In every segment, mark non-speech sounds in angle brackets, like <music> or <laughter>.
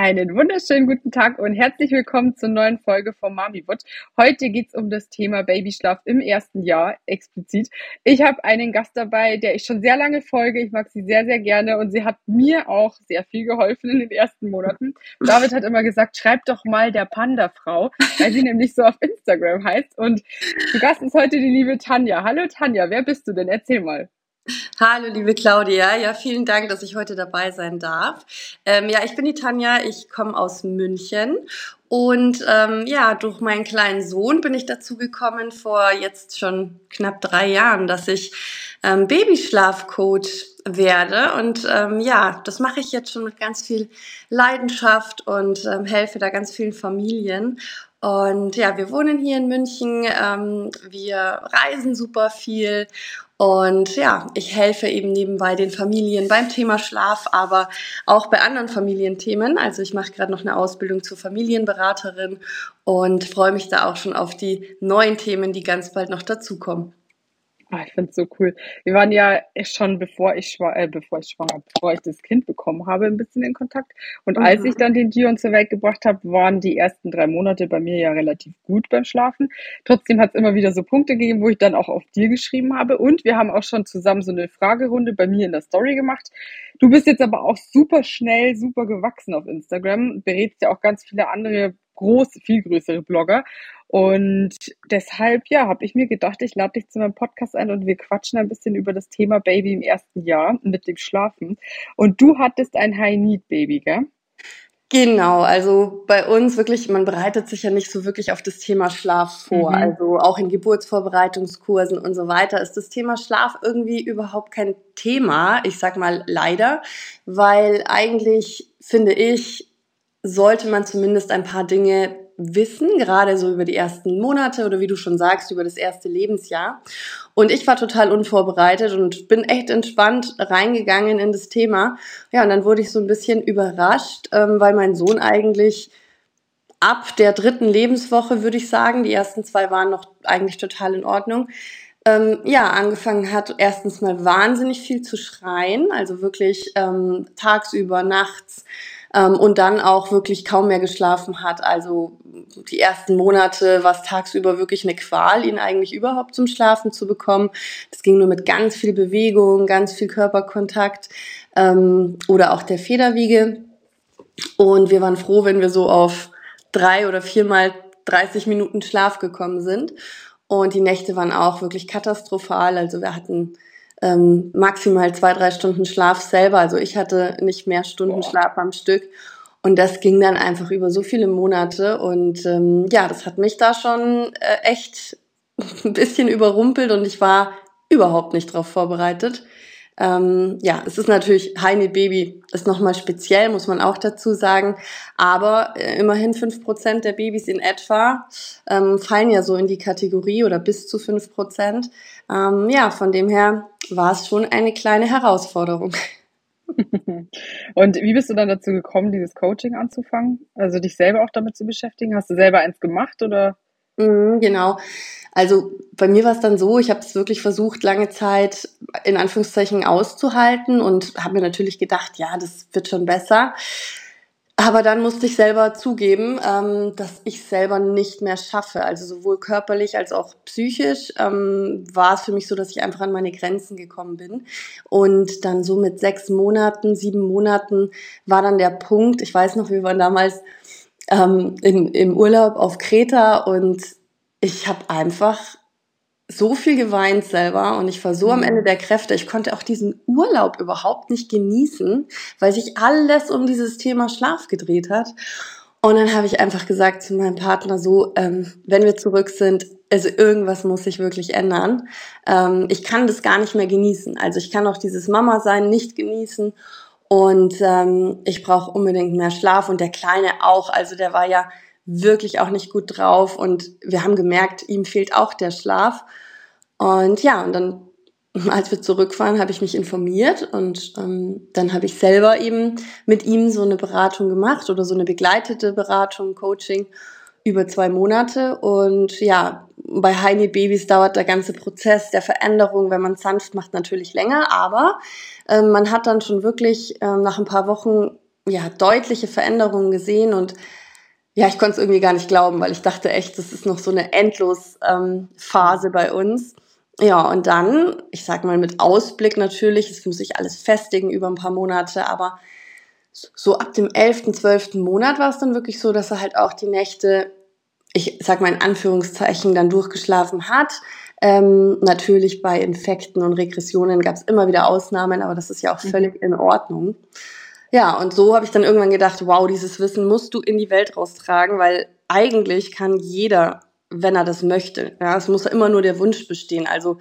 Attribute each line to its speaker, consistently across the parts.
Speaker 1: Einen wunderschönen guten Tag und herzlich willkommen zur neuen Folge vom Mamiwood. Heute geht es um das Thema Babyschlaf im ersten Jahr explizit. Ich habe einen Gast dabei, der ich schon sehr lange folge. Ich mag sie sehr, sehr gerne und sie hat mir auch sehr viel geholfen in den ersten Monaten. David hat immer gesagt, schreib doch mal der Panda-Frau, weil sie nämlich so auf Instagram heißt. Und zu Gast ist heute die liebe Tanja. Hallo Tanja, wer bist du denn? Erzähl mal.
Speaker 2: Hallo, liebe Claudia. Ja, vielen Dank, dass ich heute dabei sein darf. Ähm, ja, ich bin die Tanja. Ich komme aus München und ähm, ja, durch meinen kleinen Sohn bin ich dazu gekommen vor jetzt schon knapp drei Jahren, dass ich ähm, Babyschlafcoach werde. Und ähm, ja, das mache ich jetzt schon mit ganz viel Leidenschaft und ähm, helfe da ganz vielen Familien. Und ja, wir wohnen hier in München, ähm, wir reisen super viel und ja, ich helfe eben nebenbei den Familien beim Thema Schlaf, aber auch bei anderen Familienthemen. Also ich mache gerade noch eine Ausbildung zur Familienberaterin und freue mich da auch schon auf die neuen Themen, die ganz bald noch dazukommen.
Speaker 1: Ah, ich finde es so cool. Wir waren ja schon, bevor ich, schwa äh, bevor ich schwanger, bevor ich das Kind bekommen habe, ein bisschen in Kontakt. Und mhm. als ich dann den Dion zur Welt gebracht habe, waren die ersten drei Monate bei mir ja relativ gut beim Schlafen. Trotzdem hat es immer wieder so Punkte gegeben, wo ich dann auch auf dir geschrieben habe. Und wir haben auch schon zusammen so eine Fragerunde bei mir in der Story gemacht. Du bist jetzt aber auch super schnell, super gewachsen auf Instagram, berätst ja auch ganz viele andere große, viel größere Blogger. Und deshalb, ja, habe ich mir gedacht, ich lade dich zu meinem Podcast ein und wir quatschen ein bisschen über das Thema Baby im ersten Jahr mit dem Schlafen. Und du hattest ein High-Need-Baby, gell?
Speaker 2: Genau, also bei uns wirklich, man bereitet sich ja nicht so wirklich auf das Thema Schlaf vor. Mhm. Also auch in Geburtsvorbereitungskursen und so weiter ist das Thema Schlaf irgendwie überhaupt kein Thema. Ich sag mal leider, weil eigentlich finde ich, sollte man zumindest ein paar Dinge wissen, gerade so über die ersten Monate oder wie du schon sagst, über das erste Lebensjahr. Und ich war total unvorbereitet und bin echt entspannt reingegangen in das Thema. Ja, und dann wurde ich so ein bisschen überrascht, ähm, weil mein Sohn eigentlich ab der dritten Lebenswoche, würde ich sagen, die ersten zwei waren noch eigentlich total in Ordnung, ähm, ja, angefangen hat, erstens mal wahnsinnig viel zu schreien, also wirklich ähm, tagsüber, nachts ähm, und dann auch wirklich kaum mehr geschlafen hat. Also die ersten Monate war es tagsüber wirklich eine Qual, ihn eigentlich überhaupt zum Schlafen zu bekommen. Das ging nur mit ganz viel Bewegung, ganz viel Körperkontakt ähm, oder auch der Federwiege. Und wir waren froh, wenn wir so auf drei oder viermal 30 Minuten Schlaf gekommen sind. Und die Nächte waren auch wirklich katastrophal. Also wir hatten ähm, maximal zwei, drei Stunden Schlaf selber. Also ich hatte nicht mehr Stunden Boah. Schlaf am Stück. Und das ging dann einfach über so viele Monate. Und ähm, ja, das hat mich da schon äh, echt <laughs> ein bisschen überrumpelt und ich war überhaupt nicht darauf vorbereitet. Ähm, ja, es ist natürlich, Heine Baby ist nochmal speziell, muss man auch dazu sagen. Aber äh, immerhin fünf Prozent der Babys in etwa ähm, fallen ja so in die Kategorie oder bis zu fünf Prozent. Ähm, ja, von dem her war es schon eine kleine Herausforderung. <laughs>
Speaker 1: Und wie bist du dann dazu gekommen, dieses Coaching anzufangen? Also dich selber auch damit zu beschäftigen? Hast du selber eins gemacht oder?
Speaker 2: Mhm, genau. Also bei mir war es dann so, ich habe es wirklich versucht, lange Zeit in Anführungszeichen auszuhalten und habe mir natürlich gedacht, ja, das wird schon besser. Aber dann musste ich selber zugeben, ähm, dass ich selber nicht mehr schaffe. Also sowohl körperlich als auch psychisch ähm, war es für mich so, dass ich einfach an meine Grenzen gekommen bin. Und dann so mit sechs Monaten, sieben Monaten war dann der Punkt, ich weiß noch, wir waren damals ähm, in, im Urlaub auf Kreta und ich habe einfach so viel geweint selber und ich war so am Ende mhm. der Kräfte. Ich konnte auch diesen Urlaub überhaupt nicht genießen, weil sich alles um dieses Thema Schlaf gedreht hat. Und dann habe ich einfach gesagt zu meinem Partner so, ähm, wenn wir zurück sind, also irgendwas muss sich wirklich ändern. Ähm, ich kann das gar nicht mehr genießen. Also ich kann auch dieses Mama sein nicht genießen. Und ähm, ich brauche unbedingt mehr Schlaf und der Kleine auch. Also der war ja wirklich auch nicht gut drauf und wir haben gemerkt, ihm fehlt auch der Schlaf. Und ja, und dann, <laughs> als wir zurückfahren, habe ich mich informiert und ähm, dann habe ich selber eben mit ihm so eine Beratung gemacht oder so eine begleitete Beratung, Coaching über zwei Monate. Und ja, bei Heini Babys dauert der ganze Prozess der Veränderung, wenn man sanft macht, natürlich länger, aber äh, man hat dann schon wirklich äh, nach ein paar Wochen ja deutliche Veränderungen gesehen und ja, ich konnte es irgendwie gar nicht glauben, weil ich dachte echt, das ist noch so eine Endlos-Phase ähm, bei uns. Ja, und dann, ich sag mal mit Ausblick natürlich, es muss sich alles festigen über ein paar Monate, aber so ab dem 11., 12. Monat war es dann wirklich so, dass er halt auch die Nächte, ich sag mal in Anführungszeichen, dann durchgeschlafen hat. Ähm, natürlich bei Infekten und Regressionen gab es immer wieder Ausnahmen, aber das ist ja auch mhm. völlig in Ordnung. Ja, und so habe ich dann irgendwann gedacht, wow, dieses Wissen musst du in die Welt raustragen, weil eigentlich kann jeder, wenn er das möchte, ja, es muss immer nur der Wunsch bestehen. Also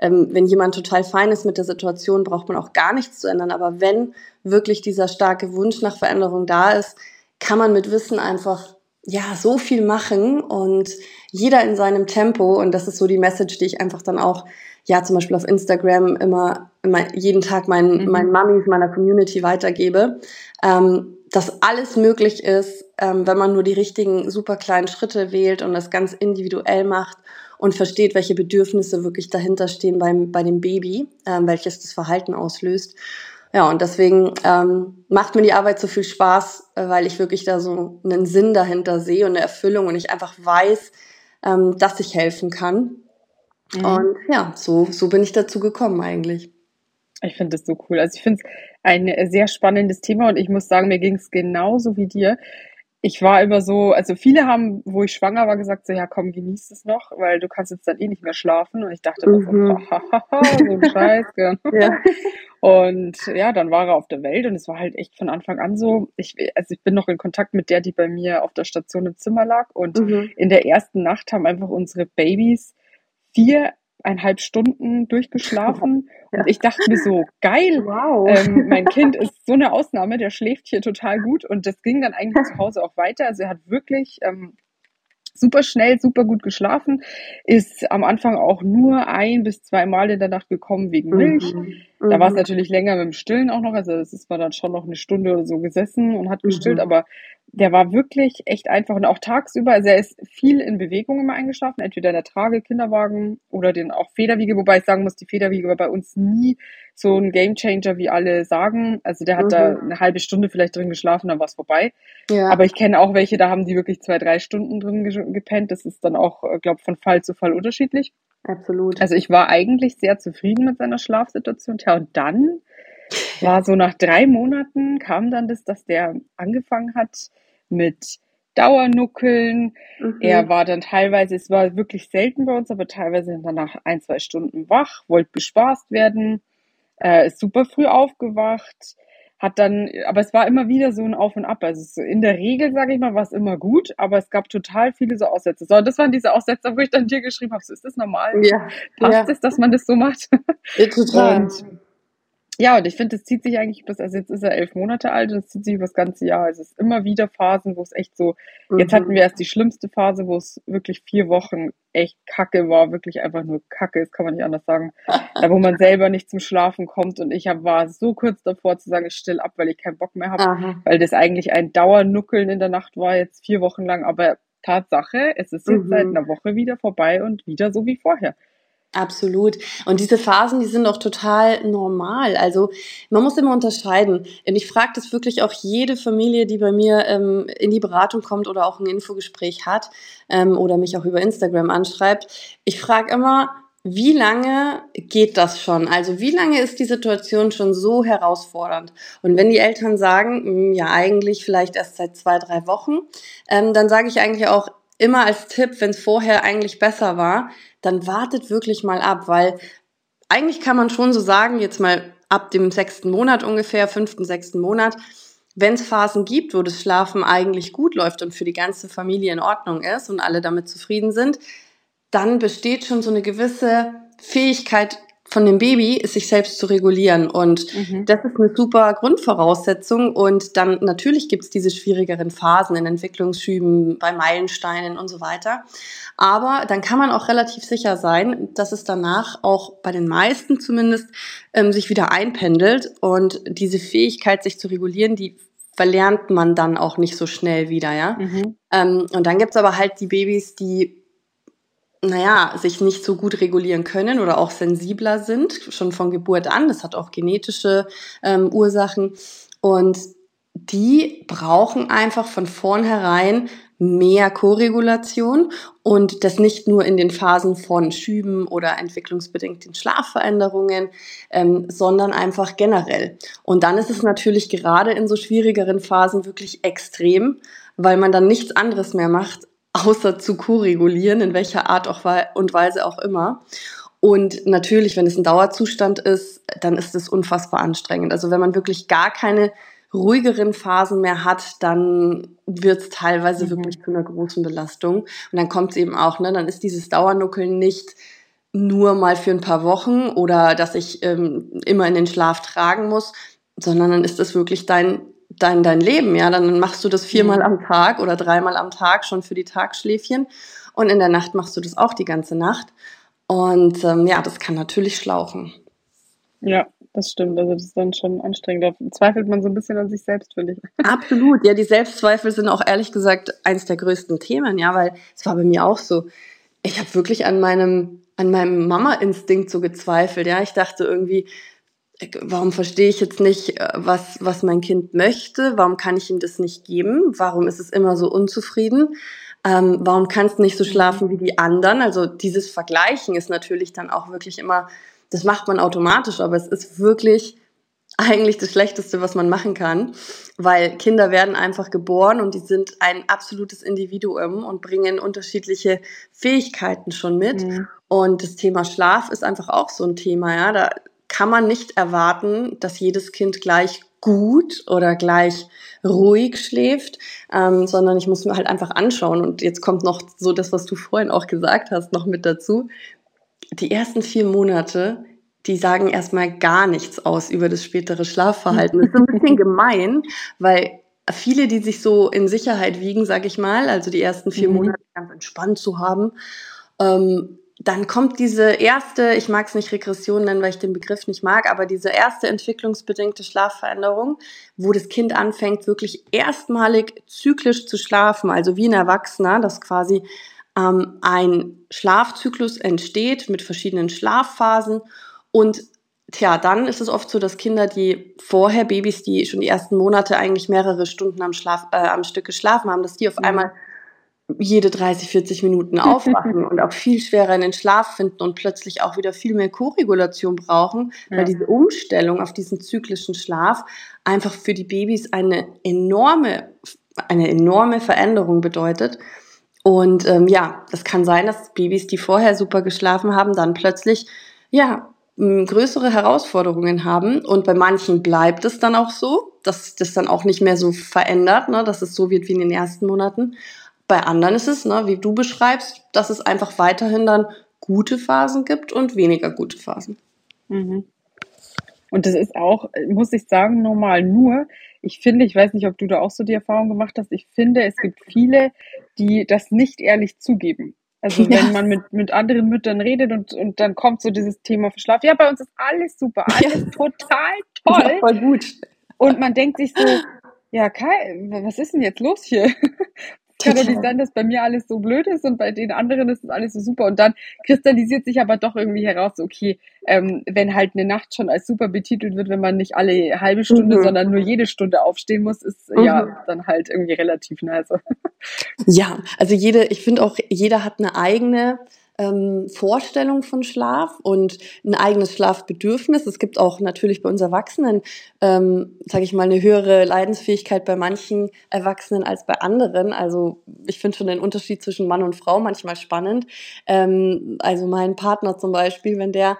Speaker 2: ähm, wenn jemand total fein ist mit der Situation, braucht man auch gar nichts zu ändern. Aber wenn wirklich dieser starke Wunsch nach Veränderung da ist, kann man mit Wissen einfach ja so viel machen und jeder in seinem Tempo. Und das ist so die Message, die ich einfach dann auch ja zum Beispiel auf Instagram immer, immer jeden Tag meinen mhm. meinen Mummies meiner Community weitergebe, ähm, dass alles möglich ist, ähm, wenn man nur die richtigen super kleinen Schritte wählt und das ganz individuell macht und versteht, welche Bedürfnisse wirklich dahinter stehen beim bei dem Baby, ähm, welches das Verhalten auslöst. Ja, und deswegen ähm, macht mir die Arbeit so viel Spaß, äh, weil ich wirklich da so einen Sinn dahinter sehe und eine Erfüllung und ich einfach weiß, ähm, dass ich helfen kann. Mhm. Und ja, so, so bin ich dazu gekommen eigentlich.
Speaker 1: Ich finde das so cool. Also ich finde es ein sehr spannendes Thema und ich muss sagen, mir ging es genauso wie dir. Ich war immer so, also viele haben, wo ich schwanger war, gesagt, so ja komm, genieß es noch, weil du kannst jetzt dann eh nicht mehr schlafen. Und ich dachte immer so, mhm. <laughs> hahaha, so ein Scheiß. ja. <laughs> Und ja, dann war er auf der Welt und es war halt echt von Anfang an so, ich, also ich bin noch in Kontakt mit der, die bei mir auf der Station im Zimmer lag und mhm. in der ersten Nacht haben einfach unsere Babys viereinhalb Stunden durchgeschlafen. <laughs> Ja. Und ich dachte mir so, geil, wow. ähm, mein <laughs> Kind ist so eine Ausnahme, der schläft hier total gut. Und das ging dann eigentlich zu Hause auch weiter. Also er hat wirklich ähm, super schnell, super gut geschlafen, ist am Anfang auch nur ein bis zwei Mal in der Nacht gekommen wegen Milch. Mhm. Da war es mhm. natürlich länger mit dem Stillen auch noch, also das ist man dann schon noch eine Stunde oder so gesessen und hat gestillt, mhm. aber der war wirklich echt einfach und auch tagsüber, also er ist viel in Bewegung immer eingeschlafen, entweder in der Trage, Kinderwagen oder den auch Federwiege, wobei ich sagen muss, die Federwiege war bei uns nie so ein Gamechanger, wie alle sagen. Also der hat mhm. da eine halbe Stunde vielleicht drin geschlafen, dann war es vorbei. Ja. Aber ich kenne auch welche, da haben die wirklich zwei, drei Stunden drin gepennt. Das ist dann auch, äh, glaube von Fall zu Fall unterschiedlich.
Speaker 2: Absolut.
Speaker 1: Also ich war eigentlich sehr zufrieden mit seiner Schlafsituation. Ja, und dann war so nach drei Monaten kam dann das, dass der angefangen hat mit Dauernuckeln. Mhm. Er war dann teilweise, es war wirklich selten bei uns, aber teilweise dann nach ein, zwei Stunden wach, wollte bespaßt werden, äh, ist super früh aufgewacht, hat dann, aber es war immer wieder so ein Auf und Ab. Also in der Regel, sage ich mal, war es immer gut, aber es gab total viele so Aussätze. So, das waren diese Aussätze, wo ich dann dir geschrieben habe, so, ist das normal? Ja. Passt ja. es, dass man das so macht?
Speaker 2: Ja, total.
Speaker 1: Und ja, und ich finde, es zieht sich eigentlich bis, also jetzt ist er elf Monate alt und es zieht sich über das ganze Jahr. Also es ist immer wieder Phasen, wo es echt so, mhm. jetzt hatten wir erst die schlimmste Phase, wo es wirklich vier Wochen echt kacke war, wirklich einfach nur kacke, das kann man nicht anders sagen. da, wo man selber nicht zum Schlafen kommt und ich hab, war so kurz davor zu sagen, ich still ab, weil ich keinen Bock mehr habe, weil das eigentlich ein Dauernuckeln in der Nacht war, jetzt vier Wochen lang, aber Tatsache, es ist jetzt mhm. seit einer Woche wieder vorbei und wieder so wie vorher.
Speaker 2: Absolut. Und diese Phasen, die sind auch total normal. Also man muss immer unterscheiden. Und ich frage das wirklich auch jede Familie, die bei mir ähm, in die Beratung kommt oder auch ein Infogespräch hat ähm, oder mich auch über Instagram anschreibt. Ich frage immer, wie lange geht das schon? Also wie lange ist die Situation schon so herausfordernd? Und wenn die Eltern sagen, hm, ja eigentlich vielleicht erst seit zwei, drei Wochen, ähm, dann sage ich eigentlich auch immer als Tipp, wenn es vorher eigentlich besser war, dann wartet wirklich mal ab, weil eigentlich kann man schon so sagen, jetzt mal ab dem sechsten Monat ungefähr, fünften, sechsten Monat, wenn es Phasen gibt, wo das Schlafen eigentlich gut läuft und für die ganze Familie in Ordnung ist und alle damit zufrieden sind, dann besteht schon so eine gewisse Fähigkeit von dem Baby ist, sich selbst zu regulieren. Und mhm. das ist eine super Grundvoraussetzung. Und dann natürlich gibt es diese schwierigeren Phasen in Entwicklungsschüben, bei Meilensteinen und so weiter. Aber dann kann man auch relativ sicher sein, dass es danach auch bei den meisten zumindest ähm, sich wieder einpendelt. Und diese Fähigkeit, sich zu regulieren, die verlernt man dann auch nicht so schnell wieder, ja. Mhm. Ähm, und dann gibt's aber halt die Babys, die naja, sich nicht so gut regulieren können oder auch sensibler sind, schon von Geburt an. Das hat auch genetische ähm, Ursachen. Und die brauchen einfach von vornherein mehr Koregulation und das nicht nur in den Phasen von Schüben oder entwicklungsbedingten Schlafveränderungen, ähm, sondern einfach generell. Und dann ist es natürlich gerade in so schwierigeren Phasen wirklich extrem, weil man dann nichts anderes mehr macht, außer zu koregulieren, in welcher Art und Weise auch immer. Und natürlich, wenn es ein Dauerzustand ist, dann ist es unfassbar anstrengend. Also wenn man wirklich gar keine ruhigeren Phasen mehr hat, dann wird es teilweise mhm. wirklich zu einer großen Belastung. Und dann kommt es eben auch, ne, dann ist dieses Dauernuckeln nicht nur mal für ein paar Wochen oder dass ich ähm, immer in den Schlaf tragen muss, sondern dann ist das wirklich dein dein, dein Leben, ja, dann machst du das viermal mhm. am Tag oder dreimal am Tag schon für die Tagschläfchen und in der Nacht machst du das auch die ganze Nacht und ähm, ja, das kann natürlich schlauchen.
Speaker 1: Ja, das stimmt. Also das ist dann schon anstrengend. Da zweifelt man so ein bisschen an sich selbst, finde ich. <laughs>
Speaker 2: Absolut. Ja, die Selbstzweifel sind auch ehrlich gesagt eins der größten Themen, ja, weil es war bei mir auch so. Ich habe wirklich an meinem an meinem Mama-Instinkt so gezweifelt. Ja, ich dachte irgendwie, warum verstehe ich jetzt nicht, äh, was, was mein Kind möchte? Warum kann ich ihm das nicht geben? Warum ist es immer so unzufrieden? Ähm, warum kannst du nicht so schlafen wie die anderen? Also dieses Vergleichen ist natürlich dann auch wirklich immer, das macht man automatisch, aber es ist wirklich eigentlich das Schlechteste, was man machen kann, weil Kinder werden einfach geboren und die sind ein absolutes Individuum und bringen unterschiedliche Fähigkeiten schon mit. Mhm. Und das Thema Schlaf ist einfach auch so ein Thema, ja. Da kann man nicht erwarten, dass jedes Kind gleich gut oder gleich ruhig schläft, ähm, sondern ich muss mir halt einfach anschauen. Und jetzt kommt noch so das, was du vorhin auch gesagt hast, noch mit dazu. Die ersten vier Monate, die sagen erstmal gar nichts aus über das spätere Schlafverhalten. Das ist ein bisschen gemein, weil viele, die sich so in Sicherheit wiegen, sage ich mal, also die ersten vier mhm. Monate ganz entspannt zu haben, ähm, dann kommt diese erste, ich mag es nicht Regression nennen, weil ich den Begriff nicht mag, aber diese erste entwicklungsbedingte Schlafveränderung, wo das Kind anfängt, wirklich erstmalig zyklisch zu schlafen, also wie ein Erwachsener, dass quasi ähm, ein Schlafzyklus entsteht mit verschiedenen Schlafphasen und Tja, dann ist es oft so, dass Kinder, die vorher Babys, die schon die ersten Monate eigentlich mehrere Stunden am, Schlaf, äh, am Stück geschlafen haben, dass die auf mhm. einmal jede 30, 40 Minuten <laughs> aufwachen und auch viel schwerer in den Schlaf finden und plötzlich auch wieder viel mehr Koregulation brauchen, ja. weil diese Umstellung auf diesen zyklischen Schlaf einfach für die Babys eine enorme, eine enorme Veränderung bedeutet. Und ähm, ja, das kann sein, dass Babys, die vorher super geschlafen haben, dann plötzlich ja größere Herausforderungen haben. Und bei manchen bleibt es dann auch so, dass das dann auch nicht mehr so verändert, ne, dass es so wird wie in den ersten Monaten. Bei anderen ist es, ne, wie du beschreibst, dass es einfach weiterhin dann gute Phasen gibt und weniger gute Phasen.
Speaker 1: Mhm. Und das ist auch, muss ich sagen, normal. Nur, ich finde, ich weiß nicht, ob du da auch so die Erfahrung gemacht hast, ich finde, es gibt viele, die das nicht ehrlich zugeben. Also <laughs> wenn ja. man mit, mit anderen Müttern redet und, und dann kommt so dieses Thema Verschlaf, ja, bei uns ist alles super, alles ja. total toll.
Speaker 2: voll gut.
Speaker 1: Und man denkt sich so, ja, Kai, was ist denn jetzt los hier? Kann doch nicht sein, dass bei mir alles so blöd ist und bei den anderen ist es alles so super. Und dann kristallisiert sich aber doch irgendwie heraus, okay, ähm, wenn halt eine Nacht schon als super betitelt wird, wenn man nicht alle halbe Stunde, mhm. sondern nur jede Stunde aufstehen muss, ist mhm. ja dann halt irgendwie relativ nice.
Speaker 2: Ja, also jede, ich finde auch, jeder hat eine eigene ähm, Vorstellung von Schlaf und ein eigenes Schlafbedürfnis. Es gibt auch natürlich bei uns Erwachsenen, ähm, sage ich mal, eine höhere Leidensfähigkeit bei manchen Erwachsenen als bei anderen. Also ich finde schon den Unterschied zwischen Mann und Frau manchmal spannend. Ähm, also mein Partner zum Beispiel, wenn der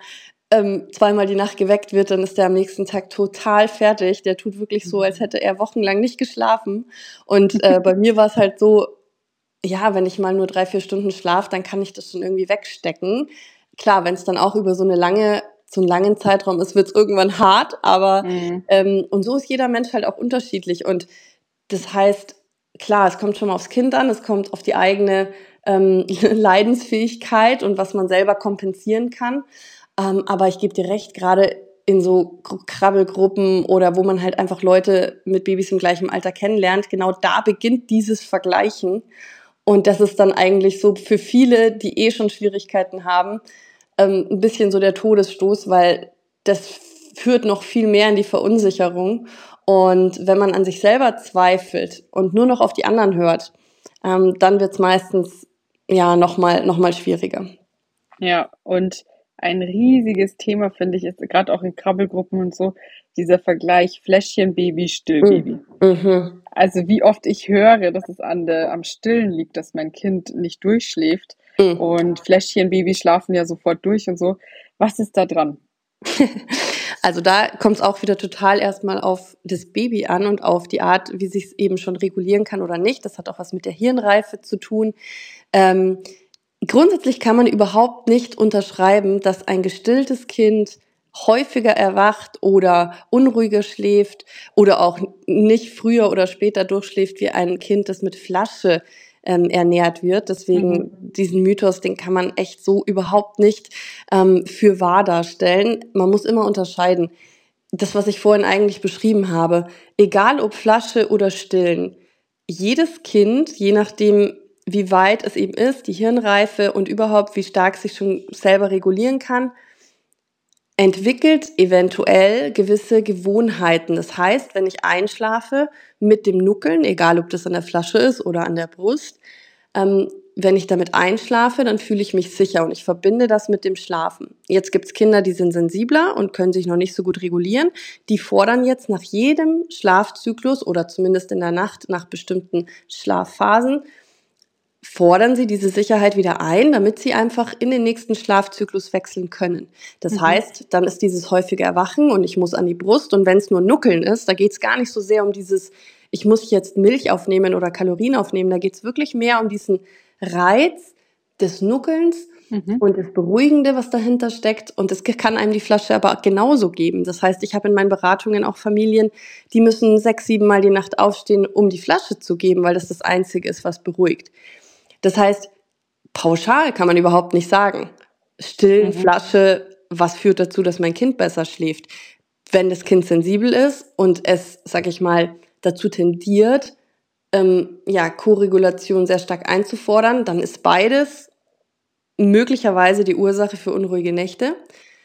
Speaker 2: ähm, zweimal die Nacht geweckt wird, dann ist der am nächsten Tag total fertig. Der tut wirklich so, als hätte er wochenlang nicht geschlafen. Und äh, bei mir war es halt so, ja, wenn ich mal nur drei, vier Stunden schlafe, dann kann ich das schon irgendwie wegstecken. Klar, wenn es dann auch über so eine lange so einen langen Zeitraum ist, wird es irgendwann hart, aber mhm. ähm, und so ist jeder Mensch halt auch unterschiedlich. Und das heißt, klar, es kommt schon mal aufs Kind an, es kommt auf die eigene ähm, <laughs> Leidensfähigkeit und was man selber kompensieren kann. Ähm, aber ich gebe dir recht, gerade in so Krabbelgruppen oder wo man halt einfach Leute mit Babys im gleichen Alter kennenlernt, genau da beginnt dieses Vergleichen. Und das ist dann eigentlich so für viele, die eh schon Schwierigkeiten haben, ähm, ein bisschen so der Todesstoß, weil das führt noch viel mehr in die Verunsicherung. Und wenn man an sich selber zweifelt und nur noch auf die anderen hört, ähm, dann wird es meistens ja nochmal noch mal schwieriger.
Speaker 1: Ja, und ein riesiges Thema, finde ich, ist gerade auch in Krabbelgruppen und so, dieser Vergleich Fläschchenbaby, Stillbaby. Mm, mhm. Also wie oft ich höre, dass es an der, am Stillen liegt, dass mein Kind nicht durchschläft. Mhm. Und Fläschchenbaby schlafen ja sofort durch und so. Was ist da dran? <laughs>
Speaker 2: Also da kommt es auch wieder total erstmal auf das Baby an und auf die Art, wie sich es eben schon regulieren kann oder nicht. Das hat auch was mit der Hirnreife zu tun. Ähm, Grundsätzlich kann man überhaupt nicht unterschreiben, dass ein gestilltes Kind häufiger erwacht oder unruhiger schläft oder auch nicht früher oder später durchschläft wie ein Kind, das mit Flasche ähm, ernährt wird. Deswegen mhm. diesen Mythos, den kann man echt so überhaupt nicht ähm, für wahr darstellen. Man muss immer unterscheiden. Das, was ich vorhin eigentlich beschrieben habe, egal ob Flasche oder Stillen, jedes Kind, je nachdem, wie weit es eben ist, die Hirnreife und überhaupt, wie stark sich schon selber regulieren kann, entwickelt eventuell gewisse Gewohnheiten. Das heißt, wenn ich einschlafe mit dem Nuckeln, egal ob das an der Flasche ist oder an der Brust, ähm, wenn ich damit einschlafe, dann fühle ich mich sicher und ich verbinde das mit dem Schlafen. Jetzt gibt es Kinder, die sind sensibler und können sich noch nicht so gut regulieren. Die fordern jetzt nach jedem Schlafzyklus oder zumindest in der Nacht nach bestimmten Schlafphasen fordern sie diese Sicherheit wieder ein, damit sie einfach in den nächsten Schlafzyklus wechseln können. Das mhm. heißt, dann ist dieses häufige Erwachen und ich muss an die Brust und wenn es nur Nuckeln ist, da geht es gar nicht so sehr um dieses, ich muss jetzt Milch aufnehmen oder Kalorien aufnehmen, da geht es wirklich mehr um diesen Reiz des Nuckelns mhm. und das Beruhigende, was dahinter steckt. Und das kann einem die Flasche aber genauso geben. Das heißt, ich habe in meinen Beratungen auch Familien, die müssen sechs, sieben Mal die Nacht aufstehen, um die Flasche zu geben, weil das das Einzige ist, was beruhigt. Das heißt, pauschal kann man überhaupt nicht sagen. Stillen, mhm. Flasche, was führt dazu, dass mein Kind besser schläft? Wenn das Kind sensibel ist und es, sag ich mal, dazu tendiert, ähm, ja, Koregulation sehr stark einzufordern, dann ist beides möglicherweise die Ursache für unruhige Nächte.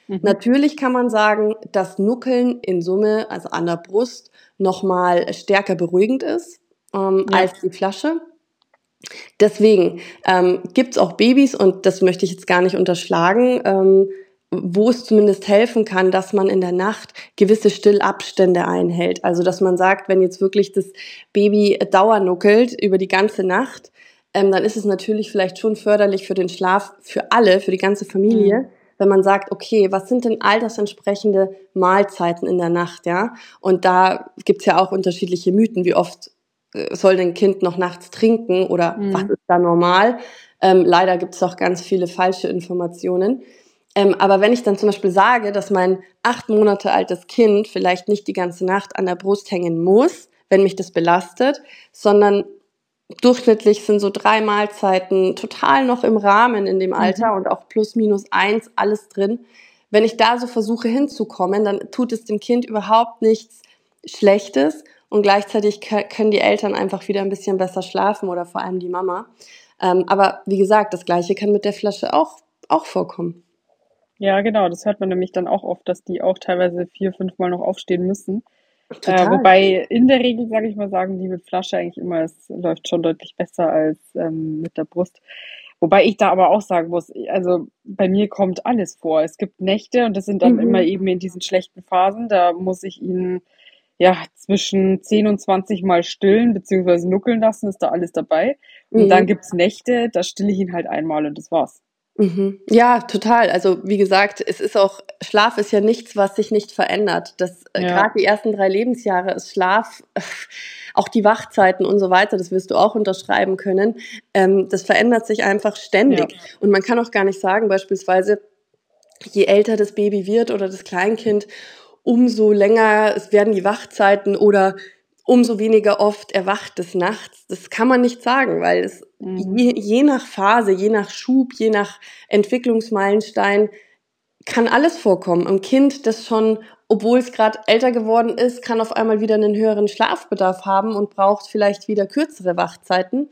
Speaker 2: Mhm. Natürlich kann man sagen, dass Nuckeln in Summe, also an der Brust, nochmal stärker beruhigend ist ähm, ja. als die Flasche. Deswegen ähm, gibt es auch Babys, und das möchte ich jetzt gar nicht unterschlagen, ähm, wo es zumindest helfen kann, dass man in der Nacht gewisse Stillabstände einhält. Also dass man sagt, wenn jetzt wirklich das Baby dauernuckelt über die ganze Nacht, ähm, dann ist es natürlich vielleicht schon förderlich für den Schlaf für alle, für die ganze Familie. Mhm wenn man sagt, okay, was sind denn altersentsprechende Mahlzeiten in der Nacht, ja? Und da gibt's ja auch unterschiedliche Mythen, wie oft soll denn Kind noch nachts trinken oder mhm. was ist da normal? Ähm, leider gibt es auch ganz viele falsche Informationen. Ähm, aber wenn ich dann zum Beispiel sage, dass mein acht Monate altes Kind vielleicht nicht die ganze Nacht an der Brust hängen muss, wenn mich das belastet, sondern durchschnittlich sind so drei Mahlzeiten total noch im Rahmen in dem mhm. Alter mhm. und auch plus minus eins alles drin. Wenn ich da so versuche hinzukommen, dann tut es dem Kind überhaupt nichts Schlechtes und gleichzeitig können die Eltern einfach wieder ein bisschen besser schlafen oder vor allem die Mama. Ähm, aber wie gesagt, das Gleiche kann mit der Flasche auch, auch vorkommen.
Speaker 1: Ja, genau, das hört man nämlich dann auch oft, dass die auch teilweise vier, fünf Mal noch aufstehen müssen. Äh, wobei in der Regel, sage ich mal, sagen die mit Flasche eigentlich immer, es läuft schon deutlich besser als ähm, mit der Brust. Wobei ich da aber auch sagen muss, also bei mir kommt alles vor. Es gibt Nächte und das sind dann mhm. immer eben in diesen schlechten Phasen. Da muss ich ihnen ja, zwischen 10 und 20 Mal stillen bzw. nuckeln lassen, ist da alles dabei. Und mhm. dann gibt's Nächte, da stille ich ihn halt einmal und das war's.
Speaker 2: Mhm. Ja, total. Also wie gesagt, es ist auch, Schlaf ist ja nichts, was sich nicht verändert. Das äh, ja. gerade die ersten drei Lebensjahre ist Schlaf, <laughs> auch die Wachzeiten und so weiter, das wirst du auch unterschreiben können. Ähm, das verändert sich einfach ständig. Ja. Und man kann auch gar nicht sagen, beispielsweise, je älter das Baby wird oder das Kleinkind, umso länger es werden die Wachzeiten oder umso weniger oft erwacht es nachts. Das kann man nicht sagen, weil es mhm. je, je nach Phase, je nach Schub, je nach Entwicklungsmeilenstein kann alles vorkommen. Ein Kind, das schon, obwohl es gerade älter geworden ist, kann auf einmal wieder einen höheren Schlafbedarf haben und braucht vielleicht wieder kürzere Wachzeiten.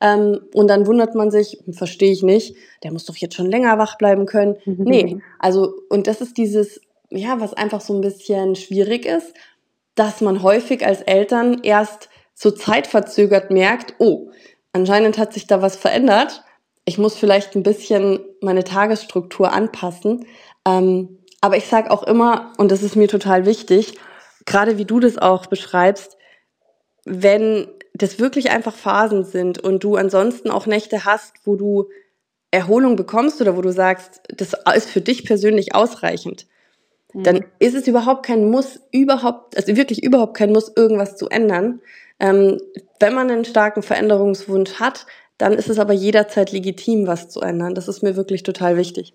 Speaker 2: Ähm, und dann wundert man sich, verstehe ich nicht, der muss doch jetzt schon länger wach bleiben können. Mhm. Nee, also, und das ist dieses, ja, was einfach so ein bisschen schwierig ist, dass man häufig als Eltern erst so zeitverzögert merkt, oh, anscheinend hat sich da was verändert. Ich muss vielleicht ein bisschen meine Tagesstruktur anpassen. Ähm, aber ich sage auch immer, und das ist mir total wichtig, gerade wie du das auch beschreibst, wenn das wirklich einfach Phasen sind und du ansonsten auch Nächte hast, wo du Erholung bekommst oder wo du sagst, das ist für dich persönlich ausreichend, dann mhm. ist es überhaupt kein Muss, überhaupt, also wirklich überhaupt kein Muss, irgendwas zu ändern. Ähm, wenn man einen starken Veränderungswunsch hat, dann ist es aber jederzeit legitim, was zu ändern. Das ist mir wirklich total wichtig.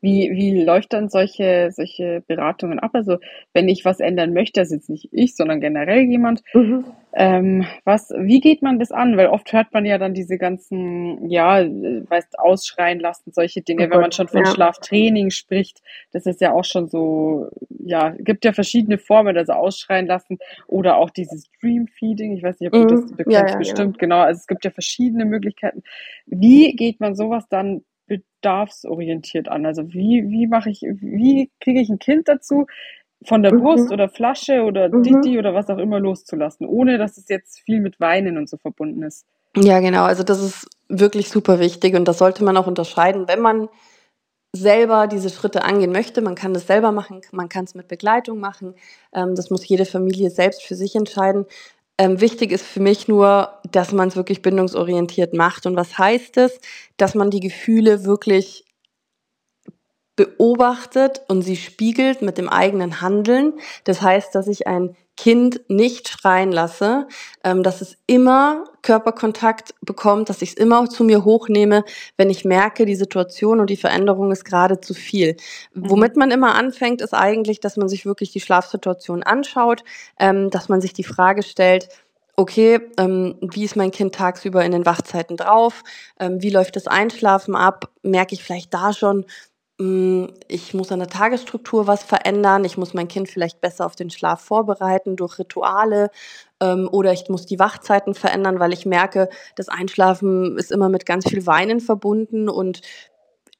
Speaker 1: Wie, wie läuft dann solche, solche Beratungen ab? Also wenn ich was ändern möchte, das ist jetzt nicht ich, sondern generell jemand, mhm. ähm, was, wie geht man das an? Weil oft hört man ja dann diese ganzen, ja, weißt, ausschreien lassen, solche Dinge, oh wenn man schon von ja. Schlaftraining spricht, das ist ja auch schon so, ja, gibt ja verschiedene Formen, also ausschreien lassen oder auch dieses Dream Feeding, ich weiß nicht, ob du das mhm. bekennst, ja, ja, bestimmt, genau, also es gibt ja verschiedene Möglichkeiten. Wie geht man sowas dann bedarfsorientiert an. Also wie, wie mache ich, wie kriege ich ein Kind dazu, von der Brust mhm. oder Flasche oder mhm. Didi oder was auch immer loszulassen, ohne dass es jetzt viel mit Weinen und so verbunden ist.
Speaker 2: Ja, genau. Also das ist wirklich super wichtig und das sollte man auch unterscheiden, wenn man selber diese Schritte angehen möchte. Man kann das selber machen, man kann es mit Begleitung machen. Ähm, das muss jede Familie selbst für sich entscheiden. Ähm, wichtig ist für mich nur, dass man es wirklich bindungsorientiert macht. Und was heißt es? Dass man die Gefühle wirklich beobachtet und sie spiegelt mit dem eigenen Handeln. Das heißt, dass ich ein Kind nicht schreien lasse, ähm, dass es immer Körperkontakt bekommt, dass ich es immer zu mir hochnehme, wenn ich merke, die Situation und die Veränderung ist gerade zu viel. Mhm. Womit man immer anfängt, ist eigentlich, dass man sich wirklich die Schlafsituation anschaut, ähm, dass man sich die Frage stellt, okay, ähm, wie ist mein Kind tagsüber in den Wachzeiten drauf? Ähm, wie läuft das Einschlafen ab? Merke ich vielleicht da schon, ich muss an der Tagesstruktur was verändern, ich muss mein Kind vielleicht besser auf den Schlaf vorbereiten durch Rituale ähm, oder ich muss die Wachzeiten verändern, weil ich merke, das Einschlafen ist immer mit ganz viel Weinen verbunden und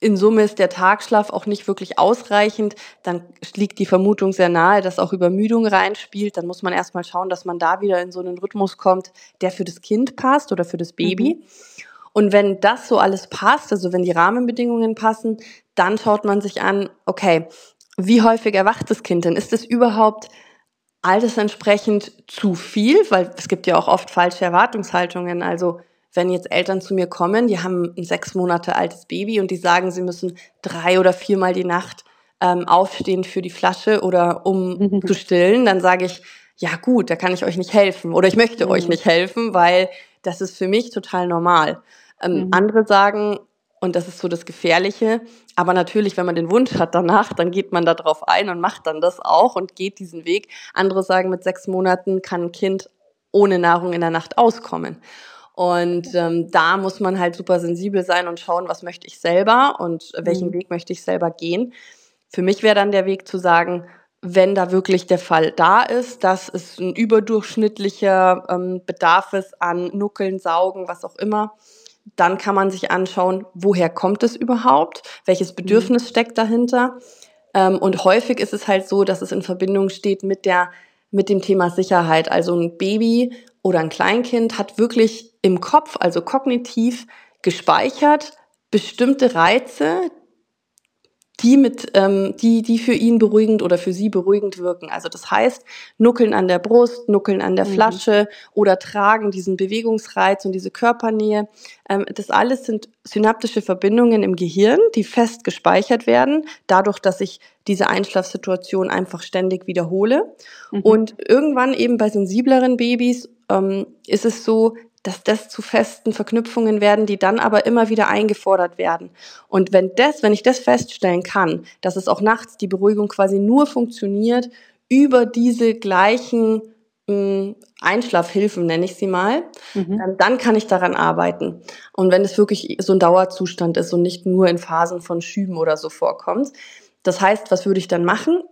Speaker 2: in Summe ist der Tagschlaf auch nicht wirklich ausreichend, dann liegt die Vermutung sehr nahe, dass auch Übermüdung reinspielt. Dann muss man erstmal schauen, dass man da wieder in so einen Rhythmus kommt, der für das Kind passt oder für das Baby. Mhm. Und wenn das so alles passt, also wenn die Rahmenbedingungen passen, dann schaut man sich an, okay, wie häufig erwacht das Kind denn? Ist es überhaupt altersentsprechend zu viel? Weil es gibt ja auch oft falsche Erwartungshaltungen. Also wenn jetzt Eltern zu mir kommen, die haben ein sechs Monate altes Baby und die sagen, sie müssen drei oder viermal die Nacht ähm, aufstehen für die Flasche oder um zu stillen, dann sage ich, ja gut, da kann ich euch nicht helfen oder ich möchte mhm. euch nicht helfen, weil das ist für mich total normal. Ähm, mhm. Andere sagen, und das ist so das Gefährliche, aber natürlich, wenn man den Wunsch hat danach, dann geht man da drauf ein und macht dann das auch und geht diesen Weg. Andere sagen, mit sechs Monaten kann ein Kind ohne Nahrung in der Nacht auskommen. Und ähm, da muss man halt super sensibel sein und schauen, was möchte ich selber und welchen mhm. Weg möchte ich selber gehen. Für mich wäre dann der Weg zu sagen, wenn da wirklich der Fall da ist, dass es ein überdurchschnittlicher ähm, Bedarf ist an Nuckeln, Saugen, was auch immer, dann kann man sich anschauen, woher kommt es überhaupt, welches Bedürfnis mhm. steckt dahinter. Ähm, und häufig ist es halt so, dass es in Verbindung steht mit der mit dem Thema Sicherheit. Also ein Baby oder ein Kleinkind hat wirklich im Kopf, also kognitiv gespeichert, bestimmte Reize, die mit, ähm, die, die für ihn beruhigend oder für sie beruhigend wirken. Also das heißt, nuckeln an der Brust, nuckeln an der mhm. Flasche oder tragen diesen Bewegungsreiz und diese Körpernähe. Ähm, das alles sind synaptische Verbindungen im Gehirn, die fest gespeichert werden, dadurch, dass ich diese Einschlafsituation einfach ständig wiederhole. Mhm. Und irgendwann eben bei sensibleren Babys ähm, ist es so, dass das zu festen Verknüpfungen werden, die dann aber immer wieder eingefordert werden. Und wenn das, wenn ich das feststellen kann, dass es auch nachts die Beruhigung quasi nur funktioniert über diese gleichen mh, Einschlafhilfen, nenne ich sie mal, mhm. dann, dann kann ich daran arbeiten. Und wenn es wirklich so ein Dauerzustand ist und nicht nur in Phasen von Schüben oder so vorkommt. Das heißt, was würde ich dann machen?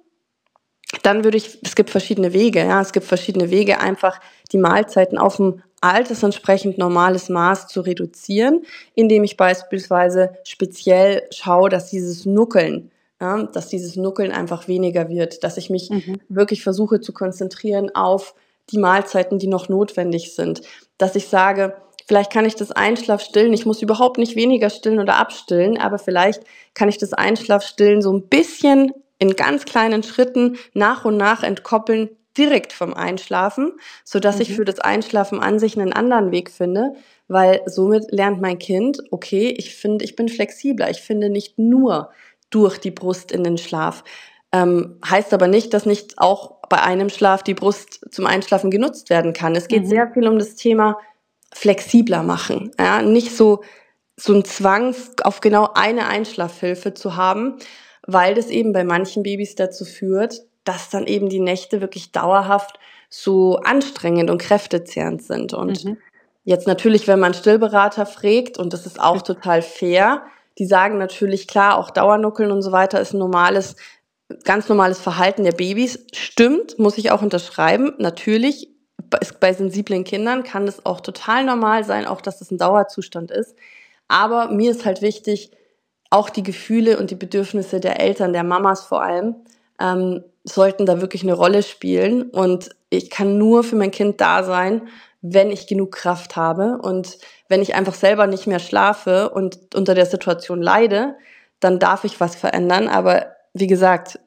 Speaker 2: Dann würde ich, es gibt verschiedene Wege, ja, es gibt verschiedene Wege, einfach die Mahlzeiten auf ein altersentsprechend normales Maß zu reduzieren, indem ich beispielsweise speziell schaue, dass dieses Nuckeln, ja, dass dieses Nuckeln einfach weniger wird, dass ich mich mhm. wirklich versuche zu konzentrieren auf die Mahlzeiten, die noch notwendig sind, dass ich sage, vielleicht kann ich das Einschlafstillen, ich muss überhaupt nicht weniger stillen oder abstillen, aber vielleicht kann ich das Einschlafstillen so ein bisschen in ganz kleinen Schritten nach und nach entkoppeln, direkt vom Einschlafen, so dass mhm. ich für das Einschlafen an sich einen anderen Weg finde, weil somit lernt mein Kind, okay, ich finde, ich bin flexibler, ich finde nicht nur durch die Brust in den Schlaf. Ähm, heißt aber nicht, dass nicht auch bei einem Schlaf die Brust zum Einschlafen genutzt werden kann. Es geht mhm. sehr viel um das Thema flexibler machen, ja, nicht so so ein Zwang auf genau eine Einschlafhilfe zu haben, weil das eben bei manchen Babys dazu führt, dass dann eben die Nächte wirklich dauerhaft so anstrengend und kräftezehrend sind. Und mhm. jetzt natürlich, wenn man Stillberater fragt, und das ist auch total fair, die sagen natürlich, klar, auch Dauernuckeln und so weiter ist ein normales, ganz normales Verhalten der Babys. Stimmt, muss ich auch unterschreiben. Natürlich, bei sensiblen Kindern kann das auch total normal sein, auch dass es das ein Dauerzustand ist. Aber mir ist halt wichtig, auch die Gefühle und die Bedürfnisse der Eltern, der Mamas vor allem, ähm, sollten da wirklich eine Rolle spielen. Und ich kann nur für mein Kind da sein, wenn ich genug Kraft habe. Und wenn ich einfach selber nicht mehr schlafe und unter der Situation leide, dann darf ich was verändern. Aber wie gesagt,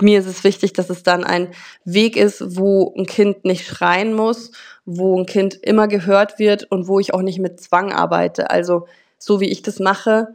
Speaker 2: mir ist es wichtig, dass es dann ein Weg ist, wo ein Kind nicht schreien muss, wo ein Kind immer gehört wird und wo ich auch nicht mit Zwang arbeite. Also so wie ich das mache,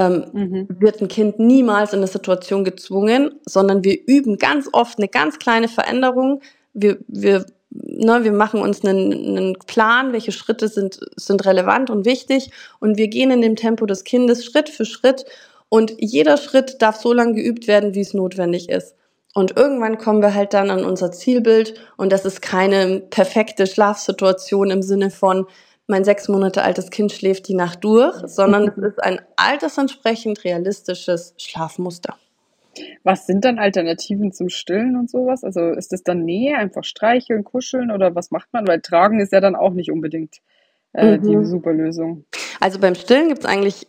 Speaker 2: ähm, mhm. wird ein Kind niemals in eine Situation gezwungen, sondern wir üben ganz oft eine ganz kleine Veränderung. Wir, wir, ne, wir machen uns einen, einen Plan, welche Schritte sind, sind relevant und wichtig und wir gehen in dem Tempo des Kindes Schritt für Schritt und jeder Schritt darf so lange geübt werden, wie es notwendig ist. Und irgendwann kommen wir halt dann an unser Zielbild und das ist keine perfekte Schlafsituation im Sinne von, mein sechs Monate altes Kind schläft die Nacht durch, sondern es ist ein altersentsprechend realistisches Schlafmuster.
Speaker 1: Was sind dann Alternativen zum Stillen und sowas? Also ist es dann Nähe, einfach streicheln, kuscheln oder was macht man? Weil tragen ist ja dann auch nicht unbedingt äh, mhm. die super Lösung.
Speaker 2: Also beim Stillen gibt es eigentlich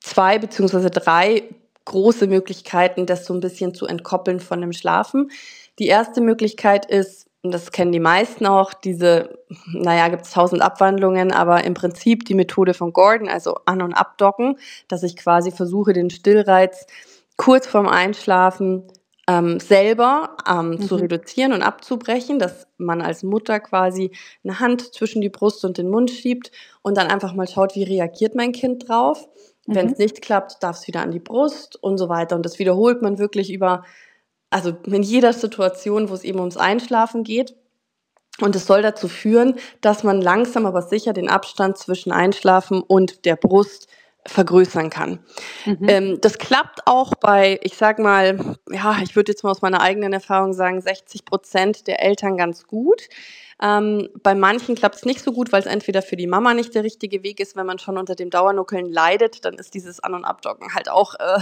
Speaker 2: zwei beziehungsweise drei große Möglichkeiten, das so ein bisschen zu entkoppeln von dem Schlafen. Die erste Möglichkeit ist und das kennen die meisten auch, diese, naja, gibt es tausend Abwandlungen, aber im Prinzip die Methode von Gordon, also an- und abdocken, dass ich quasi versuche, den Stillreiz kurz vorm Einschlafen ähm, selber ähm, mhm. zu reduzieren und abzubrechen, dass man als Mutter quasi eine Hand zwischen die Brust und den Mund schiebt und dann einfach mal schaut, wie reagiert mein Kind drauf. Mhm. Wenn es nicht klappt, darf es wieder an die Brust und so weiter. Und das wiederholt man wirklich über also in jeder Situation, wo es eben ums Einschlafen geht. Und es soll dazu führen, dass man langsam aber sicher den Abstand zwischen Einschlafen und der Brust vergrößern kann. Mhm. Ähm, das klappt auch bei, ich sag mal, ja, ich würde jetzt mal aus meiner eigenen Erfahrung sagen, 60 Prozent der Eltern ganz gut. Ähm, bei manchen klappt es nicht so gut, weil es entweder für die Mama nicht der richtige Weg ist, wenn man schon unter dem Dauernuckeln leidet, dann ist dieses An- und Abdocken halt auch äh,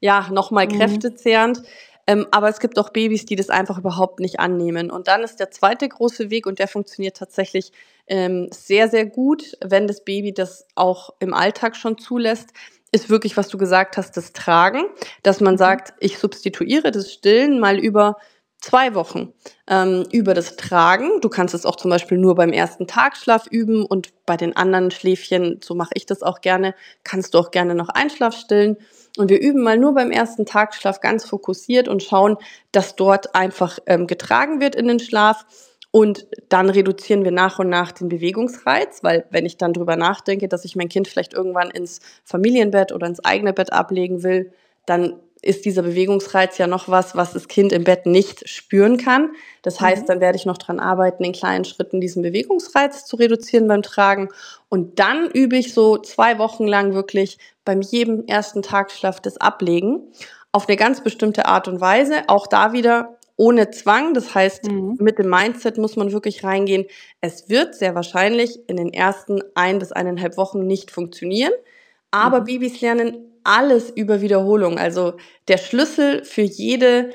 Speaker 2: ja nochmal mhm. kräftezehrend. Ähm, aber es gibt auch Babys, die das einfach überhaupt nicht annehmen. Und dann ist der zweite große Weg und der funktioniert tatsächlich ähm, sehr, sehr gut, wenn das Baby das auch im Alltag schon zulässt, ist wirklich, was du gesagt hast, das Tragen, dass man mhm. sagt, ich substituiere das Stillen mal über zwei Wochen ähm, über das Tragen. Du kannst es auch zum Beispiel nur beim ersten Tagschlaf üben und bei den anderen Schläfchen, so mache ich das auch gerne, kannst du auch gerne noch Einschlaf stillen. Und wir üben mal nur beim ersten Tagschlaf ganz fokussiert und schauen, dass dort einfach ähm, getragen wird in den Schlaf. Und dann reduzieren wir nach und nach den Bewegungsreiz, weil wenn ich dann drüber nachdenke, dass ich mein Kind vielleicht irgendwann ins Familienbett oder ins eigene Bett ablegen will, dann ist dieser Bewegungsreiz ja noch was, was das Kind im Bett nicht spüren kann. Das heißt, mhm. dann werde ich noch dran arbeiten, in kleinen Schritten diesen Bewegungsreiz zu reduzieren beim Tragen. Und dann übe ich so zwei Wochen lang wirklich beim jedem ersten Tagschlaf das Ablegen auf eine ganz bestimmte Art und Weise. Auch da wieder ohne Zwang. Das heißt, mhm. mit dem Mindset muss man wirklich reingehen. Es wird sehr wahrscheinlich in den ersten ein bis eineinhalb Wochen nicht funktionieren. Aber mhm. Babys lernen alles über Wiederholung. Also der Schlüssel für jede,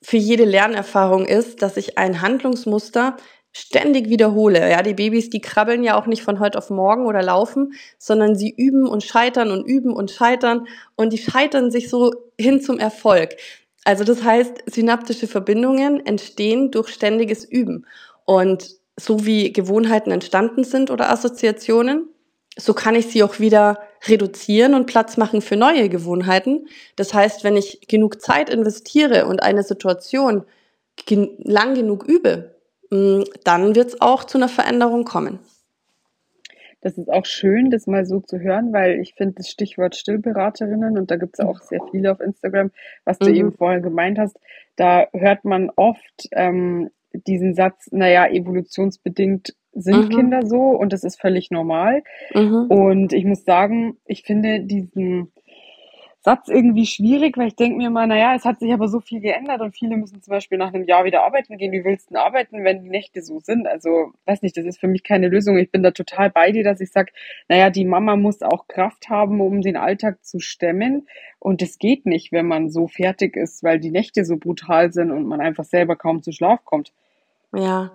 Speaker 2: für jede Lernerfahrung ist, dass ich ein Handlungsmuster ständig wiederhole. Ja, die Babys, die krabbeln ja auch nicht von heute auf morgen oder laufen, sondern sie üben und scheitern und üben und scheitern und die scheitern sich so hin zum Erfolg. Also das heißt, synaptische Verbindungen entstehen durch ständiges Üben. Und so wie Gewohnheiten entstanden sind oder Assoziationen, so kann ich sie auch wieder reduzieren und Platz machen für neue Gewohnheiten. Das heißt, wenn ich genug Zeit investiere und eine Situation lang genug übe, mm, dann wird es auch zu einer Veränderung kommen.
Speaker 1: Das ist auch schön, das mal so zu hören, weil ich finde das Stichwort Stillberaterinnen, und da gibt es auch sehr viele auf Instagram, was du mhm. eben vorher gemeint hast, da hört man oft ähm, diesen Satz, naja, evolutionsbedingt sind mhm. Kinder so und das ist völlig normal. Mhm. Und ich muss sagen, ich finde diesen Satz irgendwie schwierig, weil ich denke mir mal, naja, es hat sich aber so viel geändert und viele müssen zum Beispiel nach einem Jahr wieder arbeiten gehen. Wie willst du denn arbeiten, wenn die Nächte so sind? Also, weiß nicht, das ist für mich keine Lösung. Ich bin da total bei dir, dass ich sage, naja, die Mama muss auch Kraft haben, um den Alltag zu stemmen. Und es geht nicht, wenn man so fertig ist, weil die Nächte so brutal sind und man einfach selber kaum zu Schlaf kommt.
Speaker 2: Ja,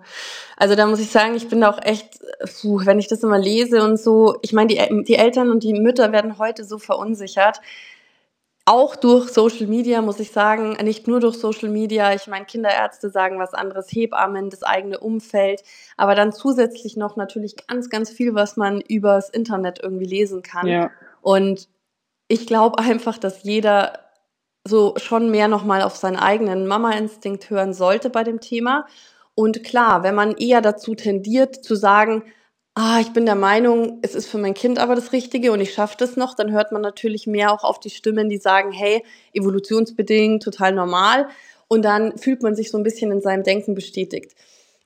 Speaker 2: also da muss ich sagen, ich bin da auch echt, puh, wenn ich das immer lese und so, ich meine, die, die Eltern und die Mütter werden heute so verunsichert. Auch durch Social Media, muss ich sagen, nicht nur durch Social Media. Ich meine, Kinderärzte sagen was anderes, Hebammen, das eigene Umfeld, aber dann zusätzlich noch natürlich ganz, ganz viel, was man übers Internet irgendwie lesen kann. Ja. Und ich glaube einfach, dass jeder so schon mehr nochmal auf seinen eigenen Mama-Instinkt hören sollte bei dem Thema und klar, wenn man eher dazu tendiert zu sagen, ah, ich bin der Meinung, es ist für mein Kind aber das Richtige und ich schaffe das noch, dann hört man natürlich mehr auch auf die Stimmen, die sagen, hey, evolutionsbedingt, total normal. Und dann fühlt man sich so ein bisschen in seinem Denken bestätigt.